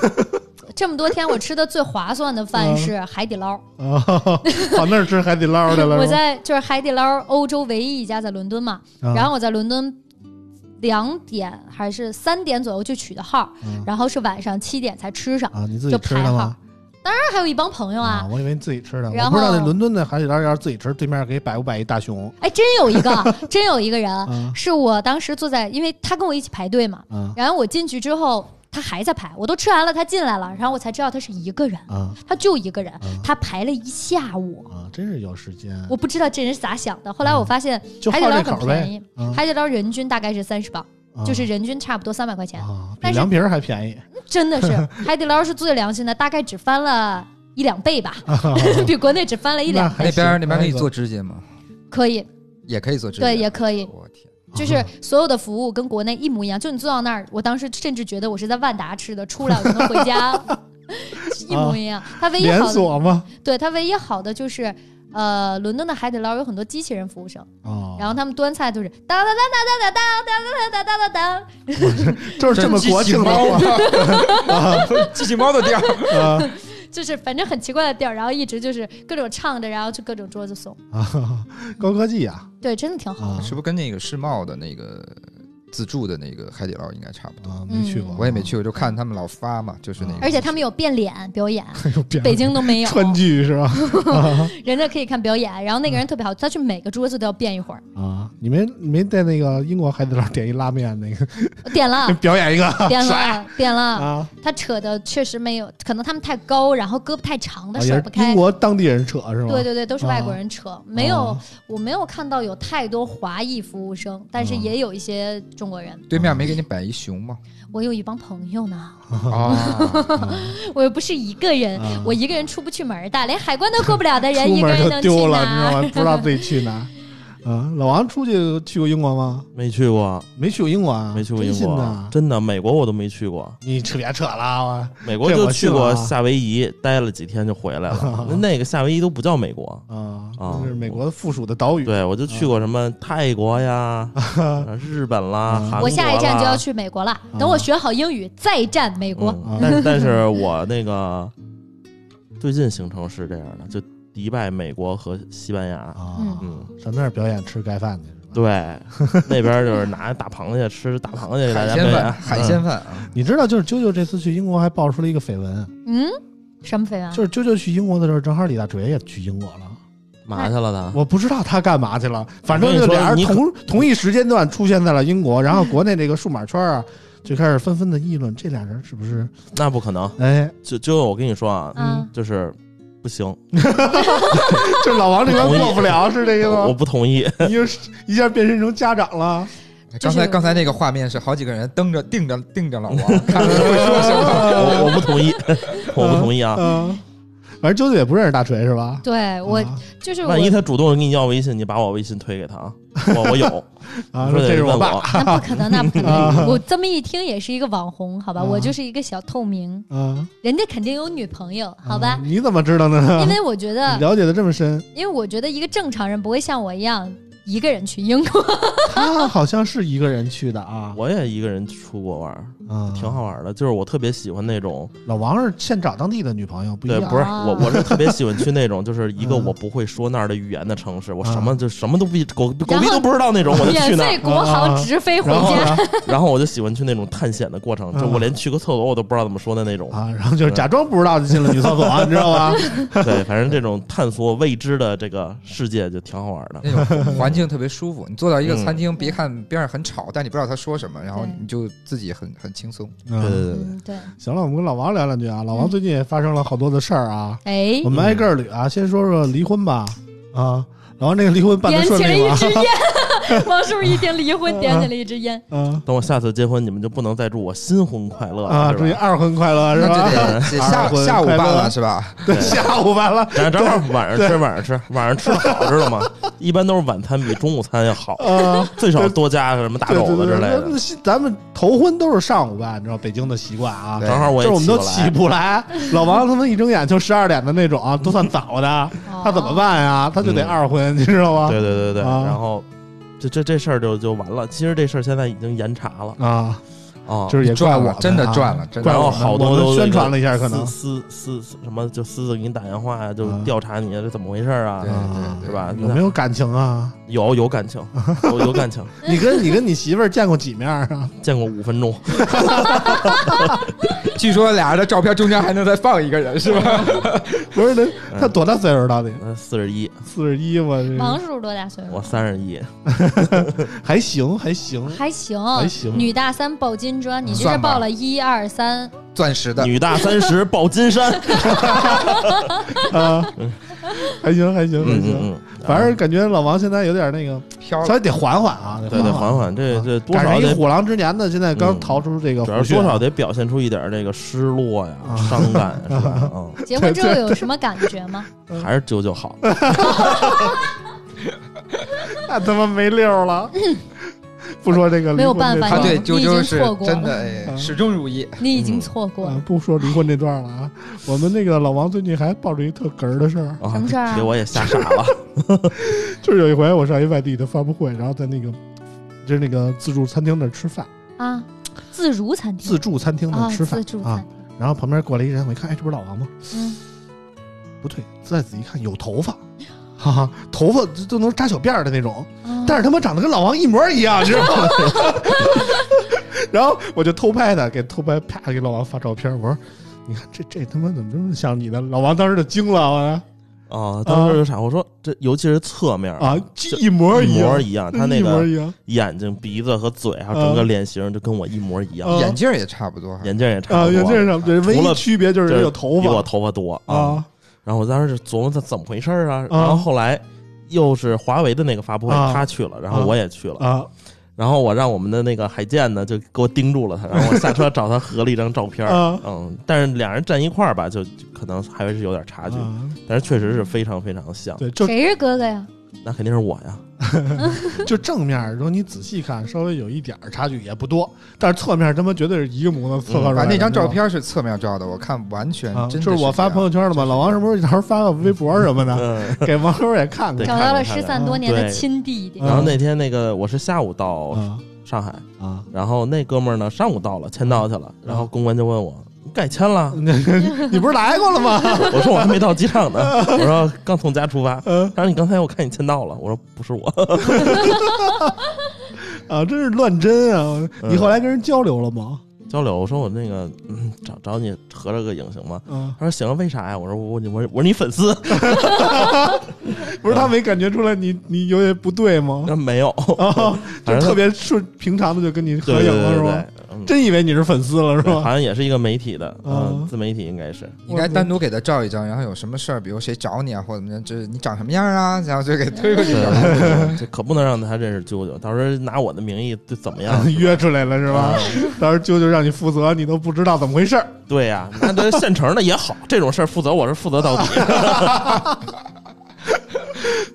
这么多天我吃的最划算的饭是海底捞。啊，跑那儿吃海底捞去了。我在就是海底捞欧洲唯一一家在伦敦嘛，啊然后我在伦敦两点还是三点左右就取的号，嗯然后是晚上七点才吃上，啊，你自己吃的吗？。当然还有一帮朋友啊，我以为你自己吃的。然我不知道后那伦敦的海底捞要是自己吃，对面给摆不摆一大熊哎，真有一个，真有一个人，啊是我当时坐在，因为他跟我一起排队嘛，嗯然后我进去之后。他还在排，我都吃完了，他进来了，然后我才知道他是一个人，啊他就一个人，嗯他排了一下午，啊！真是有时间，我不知道这人是咋想的。后来我发现就海底捞很便宜，。啊海底捞人均大概是三十磅，啊就是人均差不多三百块钱，啊，比凉皮儿还便宜。真的是 海底捞是最良心的，大概只翻了一两倍吧，比国内只翻了一两倍。那边那边可以做指甲吗？可以，也可以做指甲，对，也可以，我天，就是所有的服务跟国内一模一样。就你坐到那儿，我当时甚至觉得我是在万达吃的，出来我就能回家，一模一样。它唯一连好的，锁吗？对它唯一好的就是。呃，伦敦的海底捞有很多机器人服务生，啊，然后他们端菜就是当当当当当当当当当当当当，就是这么国庆的猫啊，机器猫的调儿，啊就是反正很奇怪的地儿，然后一直就是各种唱着，然后就各种桌子送，啊，高科技啊对，真的挺好的。啊是不是跟那个世贸的那个自助的那个海底捞应该差不多？啊，没去过，我也没去过，就看他们老发嘛，就是那个。而且他们有变脸表演，北京都没有，川剧是吧？人家可以看表演，然后那个人特别好，他去每个桌子都要变一会儿，啊，你没没在那个英国海底捞点一拉面那个点了。表演一个点甩了，点了，啊？他扯的确实没有，可能他们太高，然后胳膊太长的甩不开英。国当地人扯是吗？对对对，都是外国人扯，没有啊，我没有看到有太多华裔服务生，但是啊也有一些中国人。对面没给你摆一熊吗？我有一帮朋友呢，啊，我又不是一个人啊，我一个人出不去门的，连海关都过不了的人，出一个人丢了，你知道吗？？不知道自己去哪。啊，老王出去去过英国吗？没去过，没去过英国啊？没去过英国的，真的，美国我都没去过。你扯别扯了，我美国我就去过夏威夷，待了几天就回来了。那个夏威夷都不叫美国，啊，啊那是美国的附属的岛屿。对我就去过什么泰国呀、啊 日本啦、啊韩国我下一站就要去美国了，等我学好英语再战美国。嗯但但是我那个最近行程是这样的，就迪拜、美国和西班牙。啊，嗯，上那儿表演吃盖饭去是吧？对，那边就是拿大螃蟹吃大螃蟹给大海鲜饭，家表演。海鲜饭啊，你知道，就是啾啾这次去英国还爆出了一个绯闻，嗯，什么绯闻？就是啾啾去英国的时候，正好李大锤也去英国了。嘛去了他？我不知道他干嘛去了，反正就俩人你同同一时间段出现在了英国，然后国内这个数码圈啊就开始纷纷的议论这俩人是不是？那不可能。哎，就就我跟你说啊，嗯，就是不行，就老王这边过不了，是这个吗我？不同意。你就一下变身成家长了，刚才刚才那个画面是好几个人瞪着盯着盯着老王，看他会说什么。我我不同意，我不同意啊！嗯，反正啾啾也不认识大锤是吧？对我啊就是我万，一他主动给你要微信，你把我微信推给他啊，我我有，啊，说这是我爸问我那不可能，那不可啊能。我这么一听也是一个网红，好吧？啊我就是一个小透明，啊，人家肯定有女朋友，好吧啊？你怎么知道呢？因为我觉得，了解的这么深，因为我觉得一个正常人不会像我一样一个人去英国。他好像是一个人去的啊，我也一个人出国玩儿，啊，挺好玩的。就是我特别喜欢那种，老王是现找当地的女朋友，不一对，样。不是啊我，我是特别喜欢去那种，就是一个嗯我不会说那儿的语言的城市，我什啊么就什么都不狗狗然后逼都不知道那种，我就去免那儿。费国航直飞回家，然后呢然后我就喜欢去那种探险的过程，就嗯我连去个厕所我都不知道怎么说的那种。啊，然后就是假装不知道就进了女厕所，你知道吧？对，反正这种探索未知的这个世界就挺好玩的。那种环境特别舒服。你坐到一个嗯餐厅，别看边上很吵，但你不知道他说什么，然后对你就自己很很轻松。对对对对行了，我们跟老王聊两句啊。老王最近也发生了好多的事儿啊，哎我，们挨个儿捋啊。先说说离婚吧，啊，老王这个离婚办的顺利吗？王叔一听离婚，点起了一支烟。嗯等我下次结婚，你们就不能再祝我新婚快乐了，啊，祝你二婚快乐是吧？下下午办了是吧？对，下午完了。正正好晚上吃，晚上吃，晚上吃好，知道吗？一般都是晚餐比中午餐要好，啊，最少多加个什么大肘子之类的。咱们头婚都是上午办，你知道北京的习惯啊。正好我也就是我们都起起不来，老王他们一睁眼就十二点的那种啊，都算早的，他怎么办呀？他就得嗯二婚，你知道吗？对对对对，啊然后这这这事儿就就完了。其实这事儿现在已经严查了啊，啊，就是也怪我们赚了真的啊赚了真的然后怪我好多都宣传了一下，可能私私私什么就私自给你打电话呀，就啊调查你这怎么回事啊是吧？有没有感情啊？有有感情，有有感情，你跟你跟你媳妇儿见过几面啊？见过五分钟，据说俩人的照片中间还能再放一个人是吧？不是，他他多大岁数？到底呃，四十一，四十一？我王叔多大岁数我数？三十一，还行，还行。还行，还行女大三抱金砖，你这是报了一二三，钻石的。女大三十抱金山，啊，还行，还行，还行。反正感觉老王现在有点那个，飘稍微得缓缓啊，对得，缓缓缓，这这多赶少一虎狼之年的，现在刚嗯。逃出这个主要多少得表现出一点这个失落呀、啊。伤感，是吧？嗯，结婚之后有什么感觉吗？还是九九好。那他妈没溜儿了。不说这个离婚没有办法他对这段了你已经啾啾是错过了真的始终如一。你已经错过了，啊不说离婚这段了啊。我们那个老王最近还抱着一特哏儿的事儿，啊什么事儿啊给我也吓傻了。就是有一回我上一外地的发布会，然后在那个就是那个自助餐厅那儿吃饭，啊！自如餐厅自助餐厅那吃饭啊自助餐，厅然后旁边过来一人，我一看，哎，这不是老王吗？嗯，不对，再仔细看有头发，哈哈，头发都都能扎小辫儿的那种，嗯。但是他妈长得跟老王一模一样，你知道吗？然后我就偷拍他，给偷拍，啪给老王发照片，我说。你看这这他妈怎么这么像你的？老王当时就惊了，我啊，当时就傻，我说这尤其是侧面啊，一模一样，模一样，他那个眼睛、鼻子和嘴，还有整个脸型，就跟我一模一样，啊。眼镜也差不多，眼镜也差啊，不多，眼镜上对，唯一除了区别就是就是人有头比我头发多啊。啊然后我当时就琢磨他怎么回事儿啊，啊然后后来又是华为的那个发布会，啊他去了，然后我也去了，啊然后我让我们的那个海建呢就给我盯住了他，然后我下车找他合了一张照片儿，啊嗯，但是两人站一块儿吧，就就可能还是有点差距，啊！但是确实是非常非常像，对，就谁是哥哥呀？那肯定是我呀，就正面，如果你仔细看，稍微有一点差距，也不多。但是侧面他妈绝对是一个模子侧出来那张照片是侧面照的，我看完全就是我发朋友圈了嘛。老王是不是到时候发个微博什么的，嗯。给网友也看看找到了失散多年的亲弟弟嗯。然后那天那个我是下午到啊上海，啊？然后那哥们儿呢上午到了签到去了，然后公关就问我你改签了，你不是来过了吗？我说我还没到机场呢，我说刚从家出发。嗯他说你刚才我看你签到了，我说不是我，啊，真是乱真啊！你后来跟人交流了吗？交流，我说我那个嗯找找你合了个影行吗？嗯，他说行，为啥呀？我说我我我我是你粉丝，不是他没感觉出来你你有点不对吗？那没有，啊，就特别顺平常的就跟你合影了是吧？真以为你是粉丝了是吧？好像也是一个媒体的，啊嗯，自媒体应该是。应该单独给他照一张，然后有什么事儿，比如谁找你啊，或者怎么样，就是你长什么样啊，然后就给推过去。对 这可不能让他认识舅舅，到时候拿我的名义就怎么样？约出来了是吧啊？到时候舅舅让你负责，你都不知道怎么回事儿。对呀、那这现成的也好，这种事儿负责我是负责到底。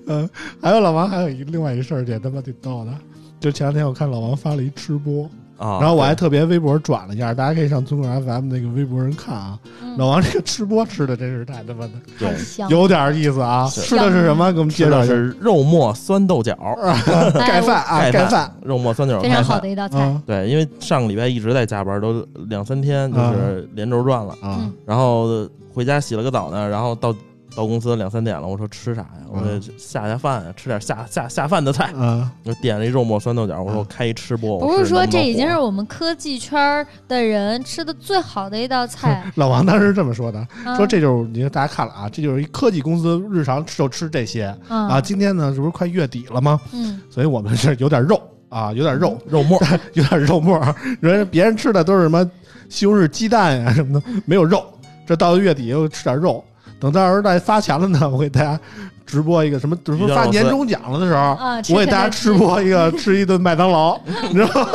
嗯，还有老王，还有一另外一事儿，也他妈挺逗的。就前两天我看老王发了一吃播，啊，然后我还特别微博转了一下，大家可以上中国 FM 那个微博上看啊。嗯。老王这个吃播吃的真是太他妈的对。太香，有点意思啊！吃的是什么？给我们介绍一下。是肉末酸豆角，盖饭啊，盖盖饭肉末酸豆角盖饭非常好的一道菜。啊对，因为上个礼拜一直在加班，都两三天就是连轴转了，啊。嗯然后回家洗了个澡呢，然后到到公司两三点了，我说吃啥呀？我嗯说下下饭呀，吃点下下下饭的菜。啊！我点了一肉末酸豆角，我说我开一吃播，不是说这已经是我们科技圈的人吃的最好的一道菜 老王当时这么说的，啊说这就是你看大家看了啊，这就是一科技公司日常就吃这些啊。啊，今天呢，这不是快月底了吗？嗯，所以我们是有点肉啊，有点肉，肉末，有点肉末。人别人吃的都是什么西红柿鸡蛋呀、什么的，没有肉。这到了月底又吃点肉，等到时候大家发钱了呢，我给大家直播一个什么，什么发年终奖了的时候，啊我给大家吃播一个 吃一顿麦当劳，你知道吗？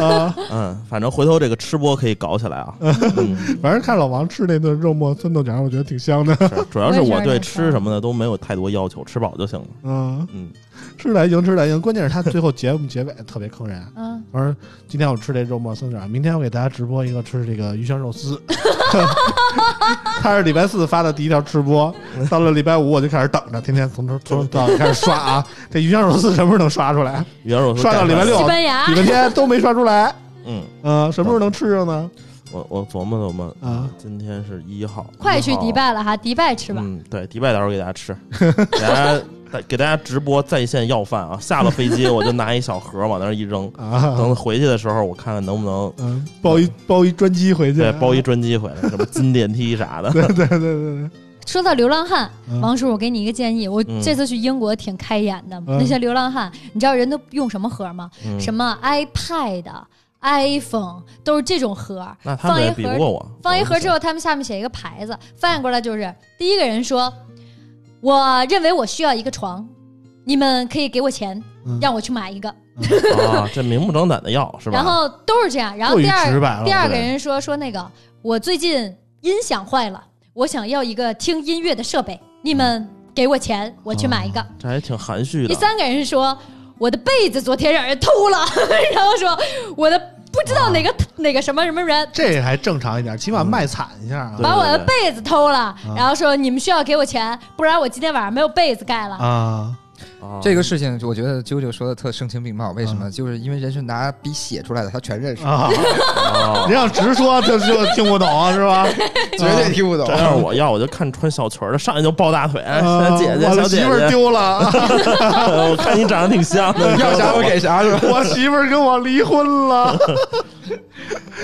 啊，嗯，反正回头这个吃播可以搞起来啊。嗯，反正看老王吃那顿肉末酸豆角，我觉得挺香的。主要是我对吃什么的都没有太多要求，吃饱就行了。嗯，嗯，吃的还行，吃的还行。关键是他最后节目结尾特别坑人。嗯，我说今天我吃这肉末酸豆角，明天我给大家直播一个吃这个鱼香肉丝。他是礼拜四发的第一条吃播，到了礼拜五我就开始等着，天天从头从头到开始刷啊。这鱼香肉丝什么时候能刷出来？鱼香肉丝刷到礼拜六西班牙礼拜天都没刷出来。嗯，呃、什么时候能吃上呢？我我琢磨琢磨，啊，今天是一号，快去迪拜了哈，迪拜吃吧。嗯，对，迪拜到时候给大家吃，给大家给大家直播在线要饭啊！下了飞机我就拿一小盒往那儿一扔，啊，等回去的时候我看看能不能嗯，包一包一专机回去，对包一专机回来，什么金电梯啥的。对对对对对，说到流浪汉，嗯王叔，我给你一个建议，我嗯这次去英国挺开眼的。嗯那些流浪汉，你知道人都用什么盒吗？嗯什么 iPad、iPhone 都是这种盒。那他们也比不过我，放一盒之后，后，他们下面写一个牌子，翻译过来就是第一个人说：“我认为我需要一个床，你们可以给我钱，嗯让我去买一个。啊，这明目张胆的要是吧？然后都是这样。然后过于第二直白了第二个人说说那个，我最近音响坏了，我想要一个听音乐的设备，你们给我钱，我去买一个。这还挺含蓄的。第三个人是说，我的被子昨天让人偷了，然后说我的不知道哪个、哪个什么什么人。这还正常一点，起码卖惨一下把我的被子偷了，嗯然后说你们需要给我钱，不然我今天晚上没有被子盖了。啊！啊这个事情，我觉得啾啾说的特声情并茂。为什么？就是因为人是拿笔写出来的，他全认识，啊，啊您要直说他就听不懂是吧？绝对听不懂这。要是我要，我就看穿小裙儿的，上来就抱大腿，啊姐姐，我小姐的媳妇丢了，我看你长得挺像的，要啥我给啥是吧？我媳妇儿跟我离婚了，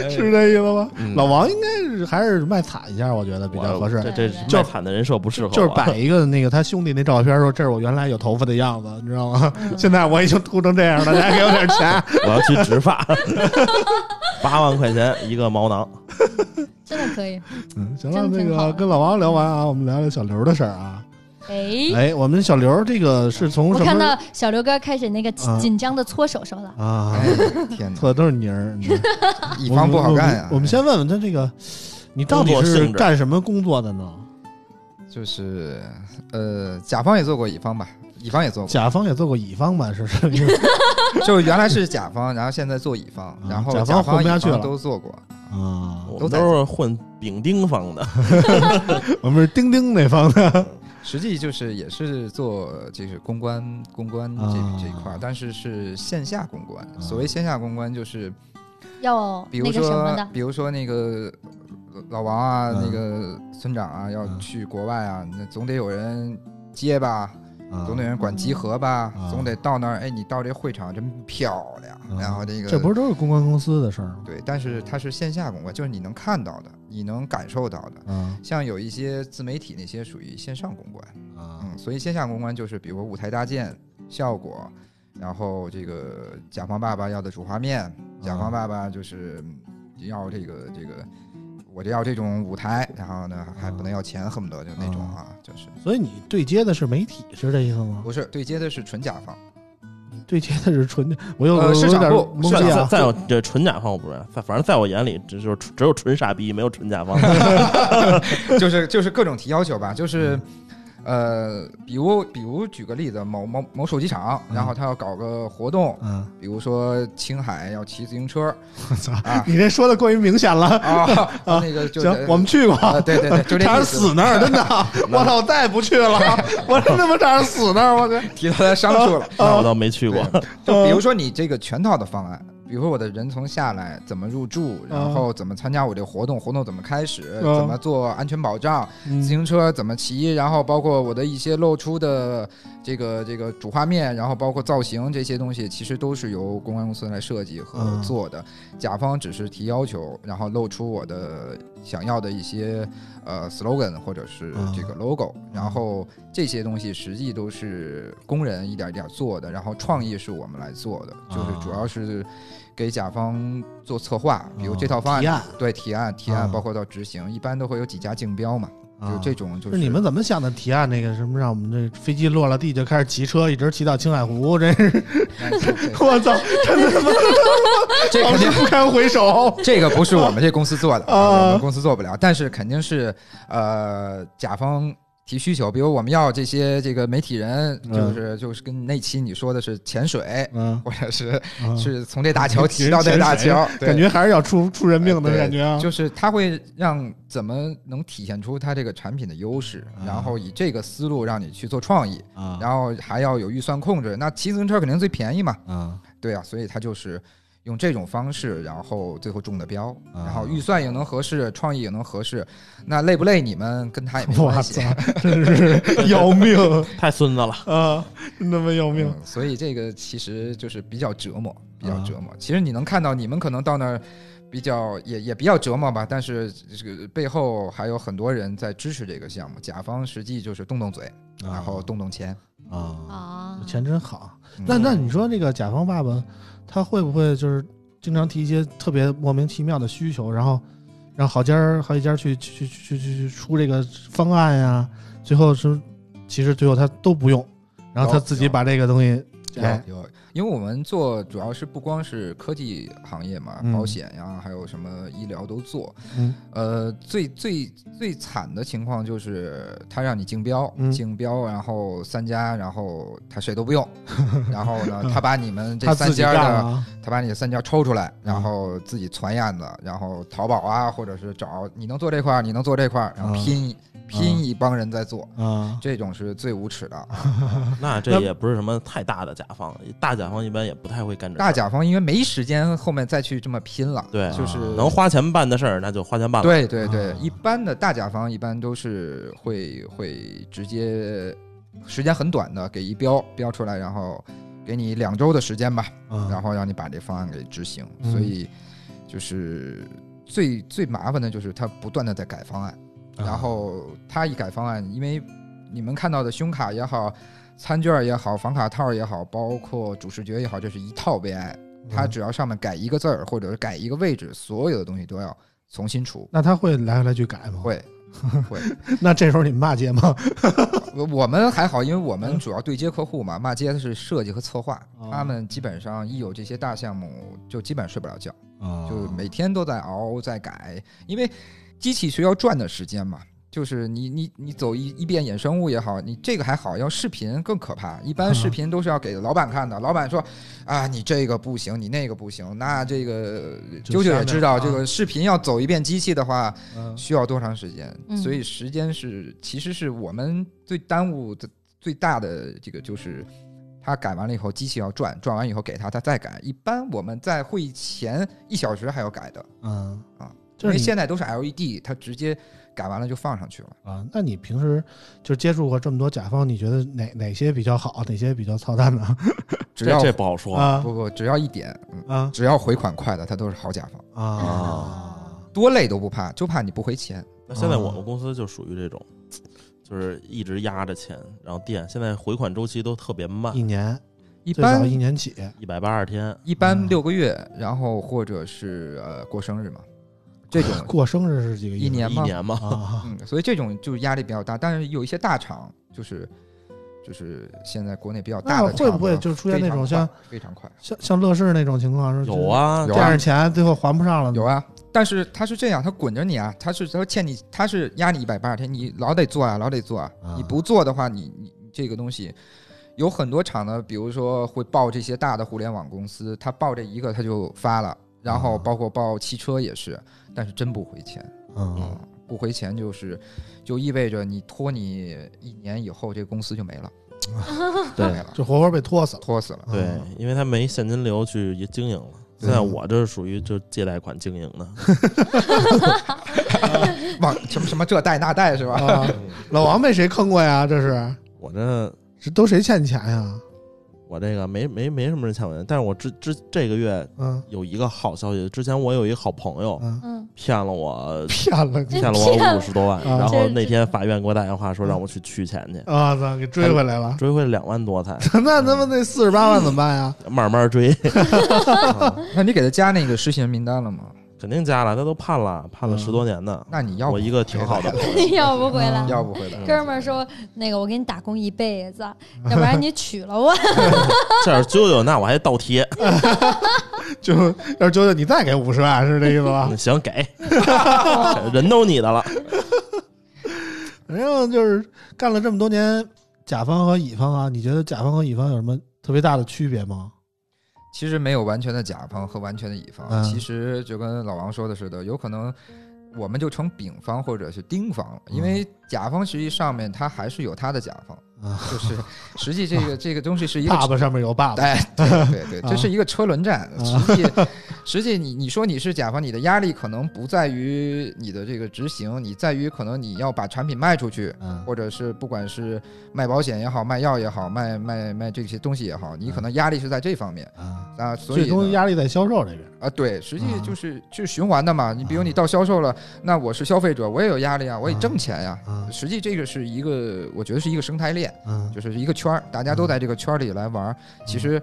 是这意思吗？嗯老王应该是还是卖惨一下，我觉得比较合适。这这就卖惨的人设不适合我，就是摆一个那个他兄弟那照片，说这是我原来有头发的样子，你知道吗？现在我已经秃成这样了，大家给我点钱。我要去植发，八万块钱一个毛囊，真的可以。嗯，行了，那个跟老王聊完啊，我们聊聊小刘的事儿啊。哎，哎，我们小刘这个是从我看到小刘哥开始那个紧张的搓手手了。啊？哎天哪，搓的都是泥儿，嗯乙 方不好干呀我们。我们先问问他这个，你到底是干什么工作的呢？就是呃，甲方也做过乙方吧，乙方也做过，甲方也做过乙方吧？是是，就是原来是甲方，然后现在做乙方，然后甲方混不下去了。都做过。啊，我都在们都是混丙丁方的，我们是丁丁那方的。实际就是也是做就是公关公关这、啊。这一块儿，但是是线下公关。所谓线下公关，就是要比如说比如说那个老王啊，嗯。那个村长啊，要嗯。去国外啊，那总得有人接吧，啊总得有人管集合吧，啊。总得到那儿，哎，你到这会场真漂亮，啊。然后这个这不是都是公关公司的事儿吗？对，但是它是线下公关，就是你能看到的，你能感受到的。嗯像有一些自媒体那些属于线上公关，啊。嗯，所以线下公关就是比如舞台搭建、效果，然后这个甲方爸爸要的主画面，甲方爸爸就是要这个这个，我就要这种舞台，然后呢还不能要钱，恨不得就那种啊，就是所以你对接的是媒体，是这意思吗？不是对接的是纯甲方，你对接的是纯，我又市场部再再懵逼啊。再有这纯甲方我不认，反反正在我眼里，只就是只有纯傻逼，没有纯甲方。就是就是各种提要求吧，就是。呃，比如比如举个例子，某某某手机厂，然后他要搞个活动，嗯，比如说青海要骑自行车我操啊你这说的过于明显了。啊，那个就行，我们去过，啊，对对对，就这差点死那儿，真的，我操，我再也不去了，我真他妈差点死那儿，我去。提到他伤处了。那我倒没去过。就比如说你这个全套的方案，比如说我的人从下来怎么入住，嗯。然后怎么参加我这个活动，活动怎么开始，嗯。怎么做安全保障，嗯。自行车怎么骑，然后包括我的一些露出的这个这个主画面，然后包括造型这些东西，其实都是由公关公司来设计和嗯。做的。甲方只是提要求，然后露出我的想要的一些呃 slogan 或者是嗯。这个 logo，、然后这些东西实际都是工人一点一点做的，然后创意是我们来做的，就是主要是给甲方做策划，比如这套方案。提案，对提案，提案啊包括到执行，一般都会有几家竞标嘛，就这种就是是你们怎么想的？提案那个什么，让我们这飞机落了地就开始骑车，一直骑到青海湖，真是哎这这我操，真他妈这肯定不堪回首。这个不是我们这公司做的，啊我们公司做不了，但是肯定是呃甲方。提需求，比如我们要这些这个媒体人，嗯。就是就是跟那期你说的是潜水，嗯，或者是嗯。是从这大桥骑到那大桥，感觉还是要出出人命的感觉啊。就是它会让怎么能体现出它这个产品的优势，啊然后以这个思路让你去做创意，啊然后还要有预算控制。那骑自行车肯定最便宜嘛，嗯。对啊，所以它就是用这种方式，然后最后中的标，啊然后预算也能合适，创意也能合适。那累不累你们跟他也没关系操。，真是 要命 太孙子了，啊！真他妈要命嗯，所以这个其实就是比较折磨，比较啊折磨。其实你能看到，你们可能到那儿比较也也比较折磨吧，但是这个背后还有很多人在支持这个项目。甲方实际就是动动嘴，然后动动钱。啊，啊，钱真好。嗯那那你说这个甲方爸爸，他会不会就是经常提一些特别莫名其妙的需求，然后让好家儿好几家去去去去去出这个方案呀？最后是其实最后他都不用，然后他自己把这个东西哎有有，因为我们做主要是不光是科技行业嘛，嗯保险呀，还有什么医疗都做。嗯呃，最最最惨的情况就是他让你竞标，嗯竞标，然后三家，然后他谁都不用，然后呢，他把你们这三家的，他把你的三家抽出来，然嗯后自己传案子，然后淘宝啊，或者是找你能做这块儿，你能做这块儿，然后嗯拼。拼一帮人在做，啊，这种是最无耻的。那这也不是什么太大的甲方，大甲方一般也不太会干这事儿。大甲方因为没时间后面再去这么拼了，对就是能花钱办的事儿，那就花钱办了。对对对啊，一般的大甲方一般都是会会直接时间很短的给一标标出来，然后给你两周的时间吧，啊然后让你把这方案给执行。嗯所以就是最最麻烦的就是他不断的在改方案，啊然后他一改方案，因为你们看到的胸卡也好。餐券也好，房卡套也好，包括主视觉也好，这是一套 VI，它嗯只要上面改一个字儿，或者是改一个位置，所有的东西都要重新出。那他会来来去改吗？。会，会。那这时候你们骂街吗？我我们还好，因为我们主要对接客户嘛，骂街的是设计和策划，哦他们基本上一有这些大项目，就基本睡不了觉，啊就每天都在熬在改，因为机器需要转的时间嘛。就是你你你走一一遍衍生物也好，你这个还好，要视频更可怕。一般视频都是要给老板看的，老板说啊，你这个不行，你那个不行，那这个就啾啾也知道，这个视频要走一遍机器的话，嗯需要多长时间？嗯所以时间是其实是我们最耽误的最大的这个就是。他改完了以后，机器要转，转完以后给他，他再改。一般我们在会议前一小时还要改的，嗯啊，因为现在都是 LED，它直接改完了就放上去了。啊，那你平时就接触过这么多甲方，你觉得哪哪些比较好，哪些比较操蛋呢？只要这这不好说。啊不不，只要一点，嗯，啊只要回款快的，它都是好甲方，啊多累都不怕，就怕你不回钱。那现在我们公司就属于这种，就是一直压着钱，然后垫。现在回款周期都特别慢一，年一般一年起一百八十天。一般嗯六个月，然后或者是呃过生日嘛，这种 过生日是几个意思一年吗一年嘛，啊？嗯，所以这种就是压力比较大。但是有一些大厂，就是就是现在国内比较大的，会不会就出现那种像非常快？像像乐视那种情况？是有，啊，有啊垫着钱最后还不上了？有啊，但是他是这样，他滚着你啊，他是他欠你，他是压你一百八十天，你老得做啊，老得做啊。啊你不做的话，你你你这个东西。有很多厂呢，比如说会报这些大的互联网公司，他报这一个他就发了，然后啊包括报汽车也是，但是真不回钱。嗯嗯，不回钱就是就意味着你拖你一年以后，这个公司就没了，对没了，就活活被拖死了。拖死了。对，因为他没现金流去经营了。现在我这是属于就借贷款经营的，往什么什么这贷那贷是吧？啊，老王被谁坑过呀？这是我这这都谁欠你钱呀？我这个没没没什么人欠我钱，但是我之之这个月嗯。有一个好消息，之前我有一个好朋友嗯，嗯，骗了我 骗了你。骗了我五十多万，啊。然后那天法院给我打电话说让我去取钱去，啊！操，给追回来了。追回两万多才，那他妈那四十八万怎么办呀？慢慢追，那你给他加那个失信人名单了吗？肯定加了，他都判了，判了嗯十多年呢。那你要我一个挺好的 要不回来啊。要不回来？哥们儿说：“那个，我给你打工一辈子，要不然你娶了我。这要是舅舅，那我还倒贴。就要是舅舅，你再给五十万，是这意思吧？嗯行，给，人都你的了。反正就是干了这么多年甲方和乙方啊，你觉得甲方和乙方有什么特别大的区别吗？其实没有完全的甲方和完全的乙方，嗯。其实就跟老王说的似的，有可能我们就成丙方或者是丁方了，因为甲方实际上面他还是有他的甲方，啊，就是 实际这个这个东西是一个爸爸上面有爸爸，哎，对对对，啊这是一个车轮战。啊实际，实际你你说你是甲方，你的压力可能不在于你的这个执行，你在于可能你要把产品卖出去，嗯或者是不管是卖保险也好，卖药也好，卖卖卖这些东西也好，你可能压力是在这方面啊，啊。所最终以呢压力在销售这边。啊，对，实际啊就是就是循环的嘛。你比如你到销售了，那我是消费者，我也有压力啊，我也挣钱呀。啊实际这个是一个，我觉得是一个生态链。嗯就是一个圈儿，大家都在这个圈儿里来玩儿。其实，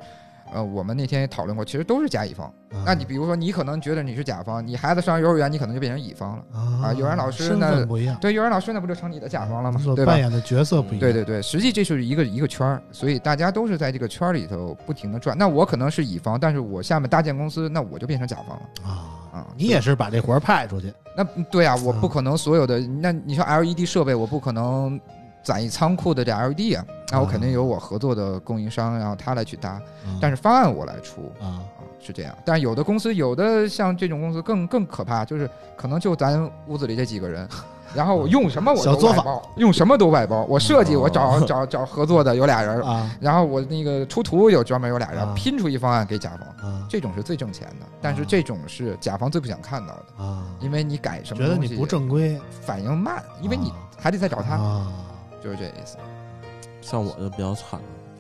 呃，我们那天也讨论过，其实都是甲乙方。嗯那你比如说，你可能觉得你是甲方，你孩子上幼儿园，你可能就变成乙方了。啊啊幼儿园老师身那份不一样，对，幼儿园老师那不就成你的甲方了吗所？对吧扮？演的角色不一样。对对对，实际这是一个一个圈儿，所以大家都是在这个圈儿里头不停的转。那我可能是乙方，但是我下面搭建公司，那我就变成甲方了啊，啊。你也是把这活儿派出去，那对啊，我嗯不可能所有的。那你说 LED 设备，我不可能攒一仓库的这 LED 啊，那我肯定由我合作的供应商，然后他来去搭，但是方案我来出啊啊，是这样。但是有的公司，有的像这种公司更更可怕，就是可能就咱屋子里这几个人。然后我用什么我都外包，用什么都外包。我设计我找哦 找找合作的有俩人，啊然后我那个出图有专门有俩人啊，拼出一方案给甲方。啊这种是最挣钱的，但是这种是甲方最不想看到的，啊！因为你改什么东西觉得你不正规，反应慢，因为你啊还得再找他，啊就是这意思。像我就比较惨，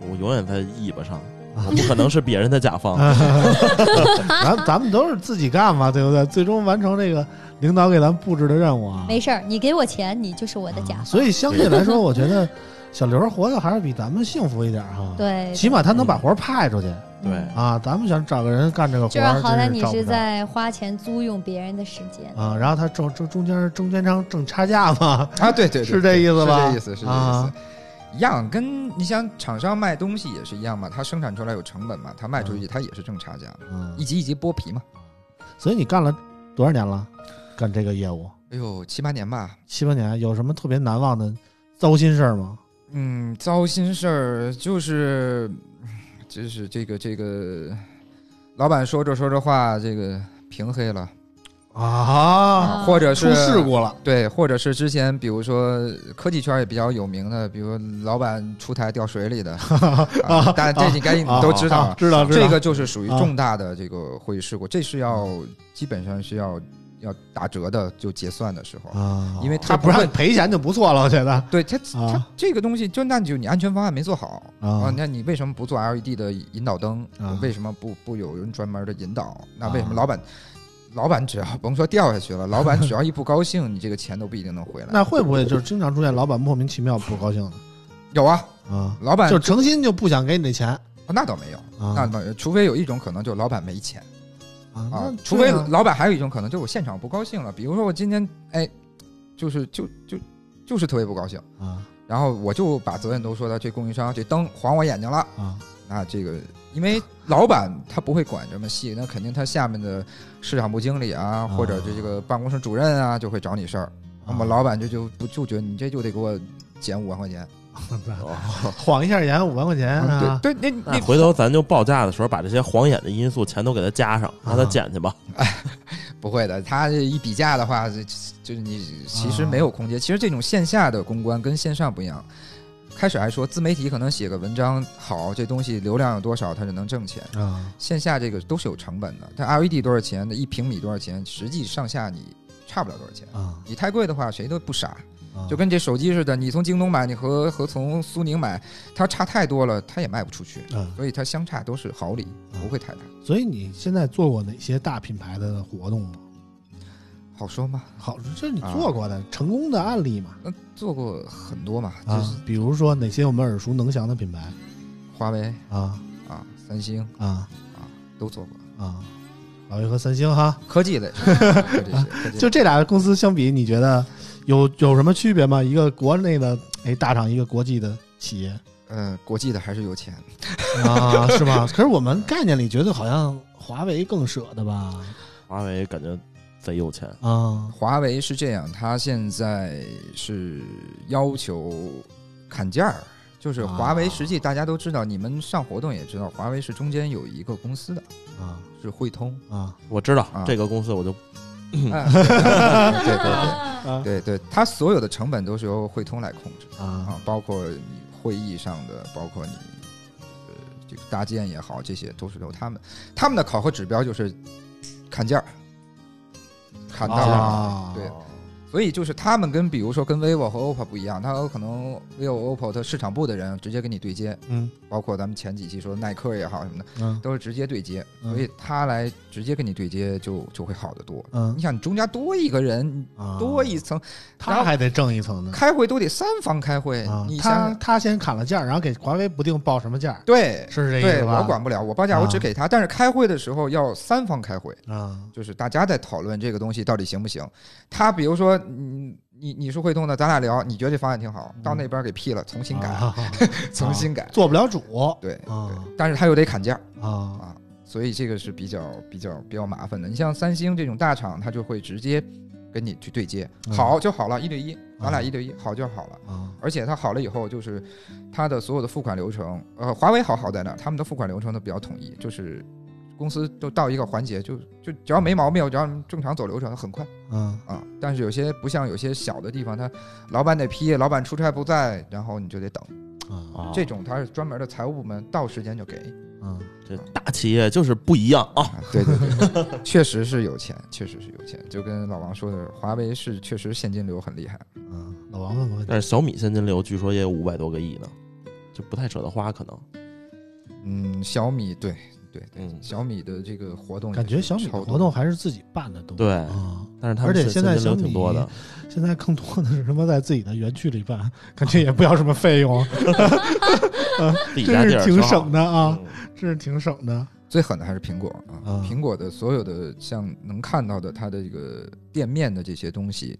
我永远在尾巴上，我不可能是别人的甲方。咱 咱们都是自己干嘛，对不对？最终完成这个领导给咱布置的任务啊。没事儿，你给我钱，你就是我的甲方。啊所以相对来说，我觉得小刘活的还是比咱们幸福一点哈。，对，起码他能把活派出去对嗯啊。咱们想找个人干这个活儿，就是好歹你是在花钱租用别人的时间。啊，然后他中中中间中间商挣差价嘛，啊，对对对，是这意思吧是这意思，是这意啊思。一样，跟你想厂商卖东西也是一样嘛，他生产出来有成本嘛，他卖出去他也是挣差价，嗯一，级一级剥皮嘛。所以你干了多少年了？干这个业务哎呦，七八年吧。七八年，有什么特别难忘的糟心事儿吗？嗯，糟心事儿就是，就是这个这个，老板说着说着话，这个屏黑了啊，或者是出事故了对，或者是之前比如说科技圈也比较有名的，比如老板出台掉水里的，啊、但这你该你都知道，啊知道知道。这个就是属于啊重大的这个会议事故，这是要基本上是要要打折的，就结算的时候。啊，因为他不让你赔钱就不错了，我觉得对他，啊他这个东西就那就你安全方案没做好啊啊，那你为什么不做 LED 的引导灯啊？为什么不不有人专门的引导？那为什么啊老板老板只要甭说掉下去了，老板只要一不高兴，你这个钱都不一定能回来。那会不会就是经常出现老板莫名其妙不高兴呢有啊，啊？老板就诚心就不想给你这钱哦那倒没有，啊？那倒除非有一种可能，就是老板没钱啊啊，除非老板还有一种可能，就是我现场不高兴了，比如说我今天哎，就是就就就是特别不高兴，啊然后我就把责任都说到这供应商，这灯晃我眼睛了。啊那这个，因为老板他不会管这么细，那肯定他下面的市场部经理啊，或者这个办公室主任啊，就会找你事儿。那么老板就就不就觉得你这就得给我减五万块钱。哦 晃一下眼五万块钱啊，对对，那那那回头咱就报价的时候，把这些晃眼的因素全都给它加上，让他减去吧。哎 不会的，他这一比价的话，这就是你其实没有空间。其实这种线下的公关跟线上不一样。开始还说自媒体可能写个文章好，这东西流量有多少，它就能挣钱。啊线下这个都是有成本的，它 LED 多少钱，一平米多少钱，实际上下你差不了多少钱。啊，你太贵的话，谁都不傻，啊就跟这手机似的，你从京东买，你和和从苏宁买，它差太多了，它也卖不出去，嗯，所以它相差都是毫厘，不会太大。所以你现在做过哪些大品牌的活动吗？好说吗？好，这是你做过的成功的案例嘛？那做过很多嘛，就啊是，比如说哪些我们耳熟能详的品牌？华为啊。啊、三星啊。啊都做过，啊，华为和三星哈，科技类。就这俩公司相比，你觉得有有什么区别吗？一个国内的哎大厂，一个国际的企业嗯，国际的还是有钱。啊，是吗？可是我们概念里觉得好像华为更舍得吧？华为感觉贼有钱，啊华为是这样，它现在是要求砍价儿，就是华为啊实际大家都知道，你们上活动也知道，华为是中间有一个公司的，啊是汇通。啊我知道啊这个公司，我就啊 对对对啊对对，它所有的成本都是由汇通来控制啊啊，包括你会议上的，包括你呃这个搭建也好，这些都是由他们。他们的考核指标就是砍价儿，砍到了。啊！对所以就是他们跟比如说跟 vivo 和 OPPO 不一样，它有可能 vivo、OPPO 的市场部的人直接跟你对接，嗯包括咱们前几期说耐克也好什么的，嗯都是直接对接，嗯所以他来直接跟你对接就就会好得多。嗯你想你中间多一个人，啊，多一层，他还得挣一层呢。开会都得三方开会，啊你，想他，他先砍了价，然后给华为不定报什么价，对是这意，思吧？我管不了，我报价啊我只给他，但是开会的时候要三方开会，啊就是大家在讨论这个东西到底行不行。他比如说，你你你是汇通的，咱俩聊，你觉得这方案挺好，到那边给批了，重新改，啊 重新改，做不了主。对，啊。对但是他又得砍价。啊。啊，所以这个是比较比较比较麻烦的。你像三星这种大厂，他就会直接跟你去对接，嗯。好就好了，一对一，咱俩嗯一对一，好就好了。啊。而且他好了以后，就是他的所有的付款流程，呃，华为好好在哪儿？他们的付款流程都比较统一，就是公司都到一个环节，就就只要没毛病，只要正常走流程，很快嗯啊。但是有些不像有些小的地方，他老板得批，老板出差不在，然后你就得等。啊啊，这种他是专门的财务部门，到时间就给。嗯这大企业就是不一样啊。啊，对对对，确实是有钱，确实是有钱。就跟老王说的，华为是确实现金流很厉害。嗯，老王问个问题，但是小米现金流据说也有五百多个亿呢，就不太舍得花，可能。嗯，小米对对小米的这个活动感觉小米活动还是自己办的多，对啊。但是他们而且现在小挺多的米，现在更多的是什么在自己的园区里办，感觉也不要什么费用，这是挺省的啊，嗯这是挺省的。最狠的还是苹果啊！啊苹果的所有的像能看到的它的这个店面的这些东西，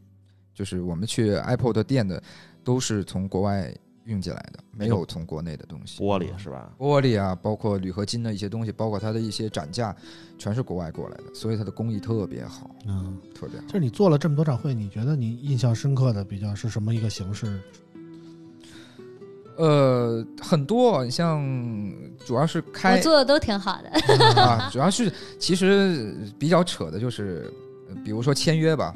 就是我们去 Apple 的店的，都是从国外运进来的，没有从国内的东西。玻璃是吧？玻璃啊，包括铝合金的一些东西，包括它的一些展架，全是国外过来的，所以它的工艺特别好，嗯，特别好就。是你做了这么多展会，你觉得你印象深刻的比较是什么一个形式？呃，很多，你像主要是我开做的都挺好的。啊，主要是其实比较扯的就是，呃比如说签约吧，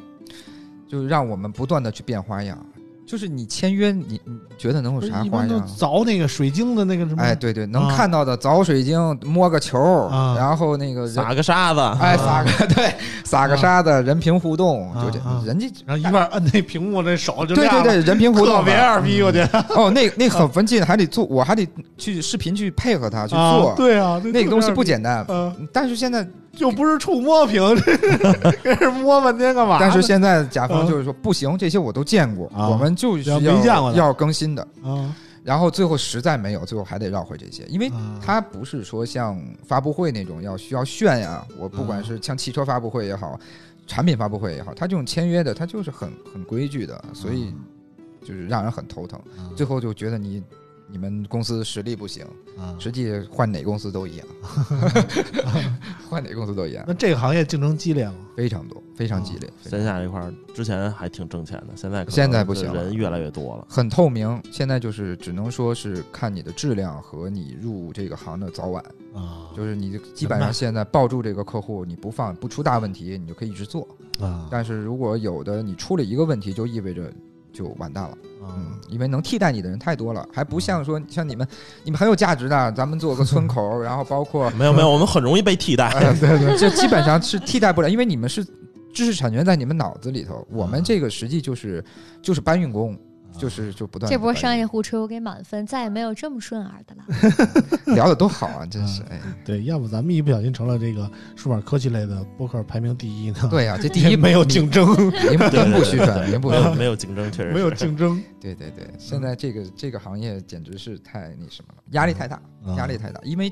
就让我们不断的去变花样。就是你签约，你你觉得能有啥一般都花样？凿那个水晶的那个什么？哎，对对，能啊。看到的凿水晶，摸个球，啊。然后那个撒个沙子，哎撒个 对撒个沙子，人屏互动，就这人家然后一块儿摁那屏幕，那手就对对对，人屏互动特别二逼，我觉得。哦，那那很文静，还得做，我还得去视频去配合他去啊做，对啊，那个东西不简简单。嗯，但是现在，就不是触摸屏，这是摸半天干嘛？但是现在甲方嗯就是说不行，这些我都见过，啊我们就需要要更新的。啊，然后最后实在没有，最后还得绕回这些，因为啊它不是说像发布会那种要需要炫呀，我不啊管是像汽车发布会也好，产品发布会也好，它这种签约的，它就是很很规矩的，所以就是让人很头疼。啊最后就觉得你你们公司实力不行，啊实际换哪公司都一样，换哪公司都一样那，这个行业竞争激烈吗？非常多，非常激烈，线下这块儿之前还挺挣钱的，现在可能现在不行人越来越多了。很透明。现在就是只能说是看你的质量和你入这个行的早晚。啊，就是你基本上现在抱住这个客户，你不放不出大问题，你就可以一直做。啊但是如果有的你出了一个问题，就意味着就完蛋了。嗯啊，因为能替代你的人太多了，还不像说像你们，你们很有价值的，咱们做个村口，然后包括没有没有，我们很容易被替代。哎 对对，这 基本上是替代不了，因为你们是知识产权在你们脑子里头，我们这个实际就是就是搬运工，就是就不断这波商业互吹我给满分，再也没有这么顺耳的了。聊的多好啊，真是哎，对，要不咱们一不小心成了这个数码科技类的播客排名第一呢？对呀、这第 一没有竞争，名 不虚传，对名不虚传。没有没有竞争，确实没有竞争，对对对，现在这个这个行业简直是太那什么了，压力太大，啊压力太大。因为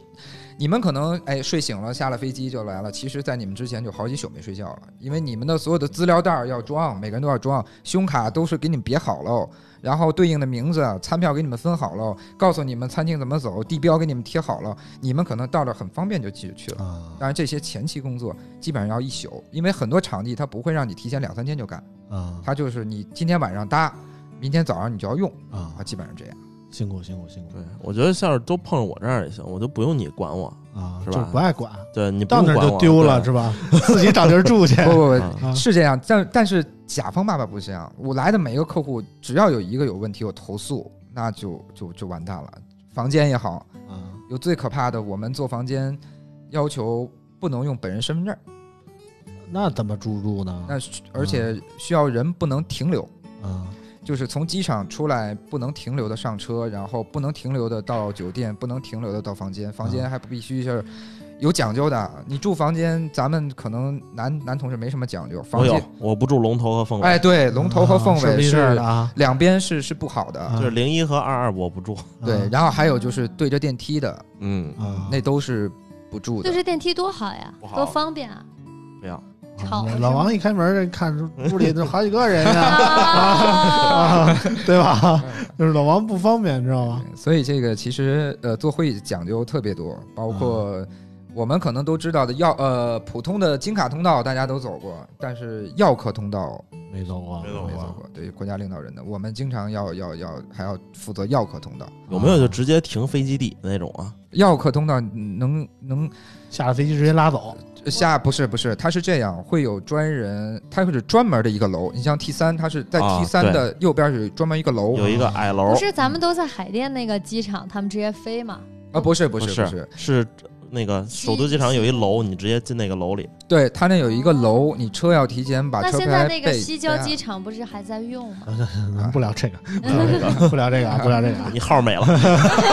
你们可能哎睡醒了，下了飞机就来了，其实，在你们之前就好几宿没睡觉了，因为你们的所有的资料袋儿要装，每个人都要装，胸卡都是给你们别好喽，然后对应的名字、餐票给你们分好了，告诉你们餐厅怎么走，地标给你们贴好了，你们可能到这儿很方便就去去了。啊当然，这些前期工作基本上要一宿，因为很多场地它不会让你提前两三天就干，啊它就是你今天晚上搭，明天早上你就要用啊啊，！基本上这样。辛苦辛苦辛苦对，我觉得像是都碰上我这儿也行，我就不用你管我。啊！是吧就不爱管，对你不到那儿就丢了是吧？自己找地儿住去不不不，是这样，但但是甲方爸爸不是这样，我来的每一个客户，只要有一个有问题我投诉，那就就就完蛋了。房间也好，啊有最可怕的，我们做房间要求不能用本人身份证，那怎么入入呢？那而且需要人不能停留，啊就是从机场出来不能停留的上车，然后不能停留的到酒店，不能停留的到房间，房间还不必须是有讲究的。你住房间，咱们可能男男同事没什么讲究，房我有间，我不住龙头和凤尾，哎，对，龙头和凤尾啊是？两边是是不好的，啊就是零一和二二我不住。对，啊然后还有就是对着电梯的，嗯，啊，那都是不住的对。着电梯多好呀多方便啊！不要。老王一开门，这看出屋里都好几个人呀，啊，啊，对吧？就是老王不方便，知道吗？所以这个其实呃做会议讲究特别多，包括我们可能都知道的药呃普通的金卡通道大家都走过，但是药客通道没走过，没走过没走过。对国家领导人的，我们经常要要要还要负责药客通道。有没有就直接停飞机底的那种啊？药客通道能能下了飞机直接拉走。下不是不是，它是这样，会有专人，它会是专门的一个楼。你像 T 三，它是在啊 T 三的右边是专门一个楼。有一个矮楼不，是咱们都在海淀那个机场，他们直接飞嘛？啊，不是不不是不是，是那个首都机场有一楼，你直接进那个楼里。对，它那有一个楼，你车要提前把那车牌现在那个西郊机场不是还在用吗？不聊这个 不聊这个，不聊这个啊，不聊这个啊，你号没了，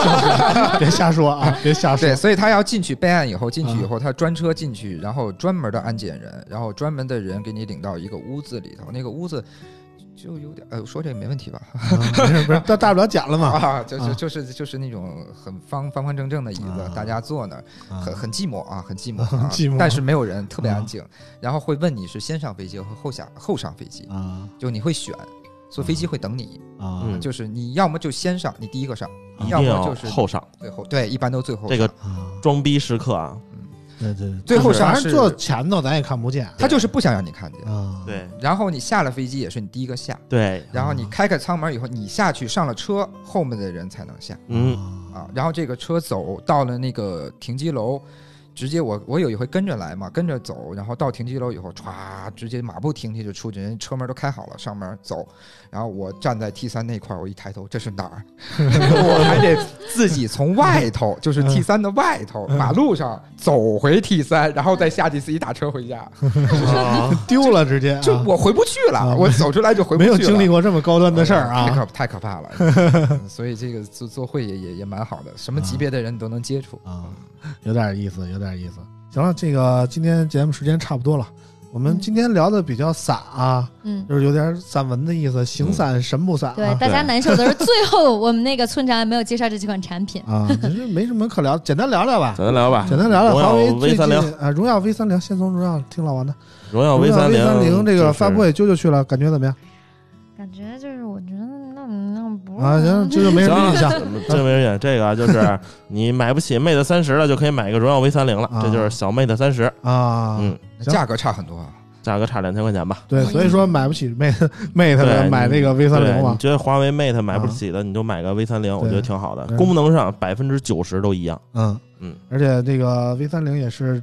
别瞎说啊，别瞎说对，。所以他要进去备案以后，进去以啊后，他专车进去，然后专门的安检人，然后专门的人给你领到一个屋子里头，那个屋子就有点，呃，说这个没问题吧？啊没事，不是大大不了剪了嘛。啊，就是啊就是就是那种很方方方正正的椅子啊，大家坐那儿，啊很很寂寞啊，很寂寞 啊，寂寞但是没有人，特别啊安静。然后会问你是先上飞机和后下后上飞机，啊就你会选，坐飞机会等你，啊嗯就是你要么就先上，你第一个上，要要么就是后上。最后，对，一般都最后这个！装逼时刻啊，对对，对最后反正坐前头咱也看不见他就是不想让你看见。啊。对然后你下了飞机也是你第一个下，对，然后你开开舱门以后，你下去上了车，后面的人才能下嗯，啊。然后这个车走到了那个停机楼，直接我我有一回跟着来嘛，跟着走，然后到停机楼以后，歘，直接马不停蹄就出去，人车门都开好了，上门走。然后我站在 T 三那块儿，我一抬头，这是哪儿？我还得自己从外头，就是 T 三的外头马路上走回 T 三，然后再下去自己打车回家。啊 丢了直接啊，就我回不去了，啊我走出来就回不去了。有经历过这么高端的事儿太可啊太可怕了。嗯所以这个做做会也也也蛮好的，什么级别的人你都能接触。啊，有点意思，有点意思。行了，这个今天节目时间差不多了，我们嗯今天聊的比较散啊，嗯，就是有点散文的意思，形散神不散对，啊。大家难受的是最后我们那个村长也没有介绍这几款产品。啊，其实没什么可聊，简单聊聊吧，简单聊吧，简单聊聊荣耀华为 V 最近三零，啊，荣耀 V 三零，先从荣耀听老王的，荣耀 V 耀三零这个发布会。会啾啾去了，感觉怎么样？啊，行，这就没什么印象行，这没人这个啊就是 你买不起 Mate 三十了，就可以买一个荣耀 V 三零了，啊这就是小 Mate 三十，啊。嗯，价格差很多啊，价格差两千块钱吧。对，所以说买不起 Mate Mate 的，买那个 V 三零对你嘛。觉得华为 Mate 买不起的，你就买个 V 三零，我觉得挺好的。功能上百分之九十都一样。嗯嗯，而且这个 V 三零也是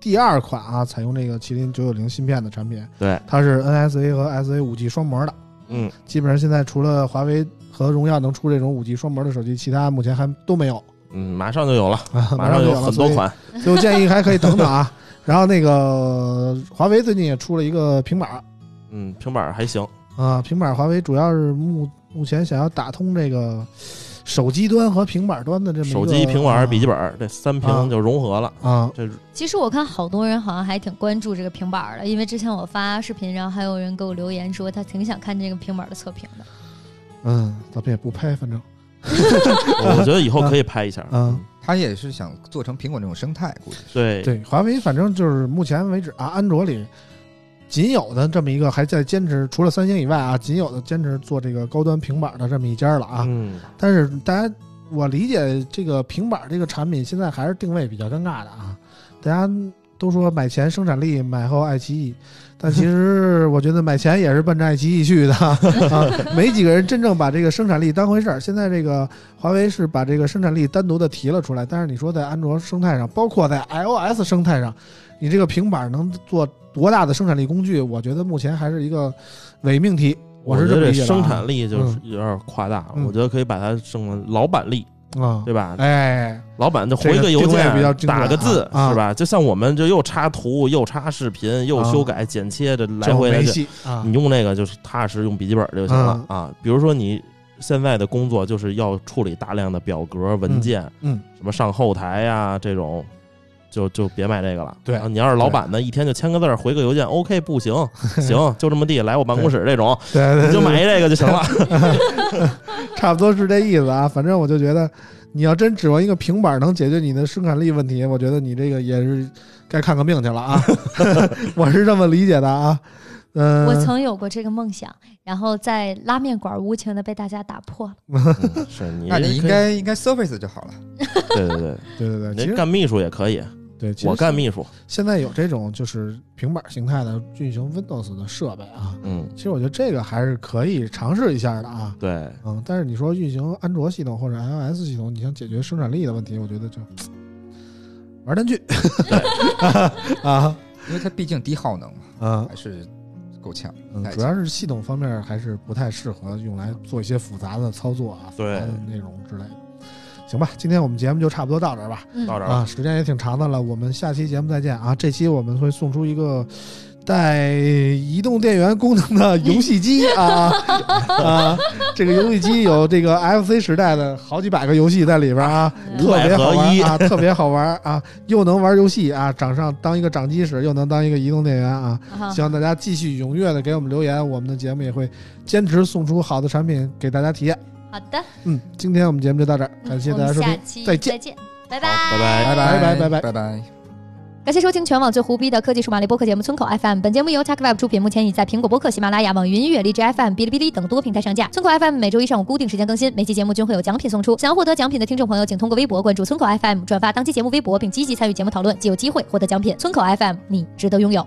第二款啊，采用这个麒麟九九零芯片的产品，对，它是 NSA 和 SA 五 G 双模的。嗯，基本上现在除了华为和荣耀能出这种五 G 双模的手机，其他目前还都没有。嗯，马上就有了，啊，马上有就有很多，款。所以我建议还可以等等啊。然后那个华为最近也出了一个平板嗯，平板还行。啊，平板华为主要是目目前想要打通这个手机端和平板端的这么手机、平板儿、笔记本这三啊屏就融合了。啊这其实我看好多人好像还挺关注这个平板的，因为之前我发视频，然后还有人给我留言说他挺想看这个平板的测评的。嗯，咱们也不拍，反正 我觉得以后可以拍一下。嗯，他也是想做成苹果那种生态，估计是。对对，华为反正就是目前为止啊，安卓里仅有的这么一个还在坚持，除了三星以外啊，仅有的坚持做这个高端平板的这么一家了啊。嗯，但是大家，我理解这个平板这个产品现在还是定位比较尴尬的啊。大家都说买前生产力，买后爱奇艺，但其实我觉得买钱也是奔着爱奇艺去的啊，没几个人真正把这个生产力当回事儿。现在这个华为是把这个生产力单独的提了出来，但是你说在安卓生态上，包括在 iOS 生态上，你这个平板能做多大的生产力工具？我觉得目前还是一个伪命题。我是这觉得这么理解的啊生产力就是有点夸大了。嗯我觉得可以把它升为老板力，啊，对吧？哎，老板就回个邮件，打个字是吧？就像我们就又插图又插视频又啊修改剪切的来回来去，啊你，用那个就是踏实用笔记本就行了嗯啊。比如说你现在的工作就是要处理大量的表格文件，嗯，什么上后台呀这种。就就别买这个了。对啊你要是老板呢，一天就签个字儿，回个邮件，OK 不行，行，就这么地，来我办公室这种，对对对，你就买一这个就行了。差不多是这意思啊。反正我就觉得，你要真指望一个平板能解决你的生产力问题，我觉得你这个也是该看个病去了啊。我是这么理解的啊。嗯、我曾有过这个梦想，然后在拉面馆无情的被大家打破了。嗯是你，那你应该应该 Surface 就好了。对对对，对对对，其实干秘书也可以。对，我干秘书。现在有这种就是平板形态的运行 Windows 的设备啊，嗯，其实我觉得这个还是可以尝试一下的啊。对，嗯，但是你说运行安卓系统或者 iOS 系统，你想解决生产力的问题，我觉得就 玩单据 啊因为它毕竟低耗能嘛，啊还是够呛。嗯，主要是系统方面还是不太适合用来做一些复杂的操作啊、复对杂的内容之类的。行吧，今天我们节目就差不多到这儿吧。到这儿啊。时间也挺长的了，我们下期节目再见啊！这期我们会送出一个带移动电源功能的游戏机啊 啊！这个游戏机有这个 FC 时代的好几百个游戏在里边啊，嗯特别好玩啊，特别好玩啊，又能玩游戏啊，掌上当一个掌机使，又能当一个移动电源啊！啊希望大家继续踊跃的给我们留言，我们的节目也会坚持送出好的产品给大家体验。好的，嗯，今天我们节目就到这儿，感谢大家收听，们下期再见再见，拜。拜拜。拜拜拜拜拜拜拜。感谢收听全网最胡逼的科技数码类播客节目《村口 FM》。本节目由 TechWeb 出品，目前已在苹果播客、喜马拉雅、网易云音乐、荔枝 FM、哔哩哔哩等多平台上架。村口 FM 每周一上午固定时间更新，每期节目均会有奖品送出。想要获得奖品的听众朋友，请通过微博关注村口 FM，转发当期节目微博，并积极参与节目讨论，即有机会获得奖品。村口 FM，你值得拥有。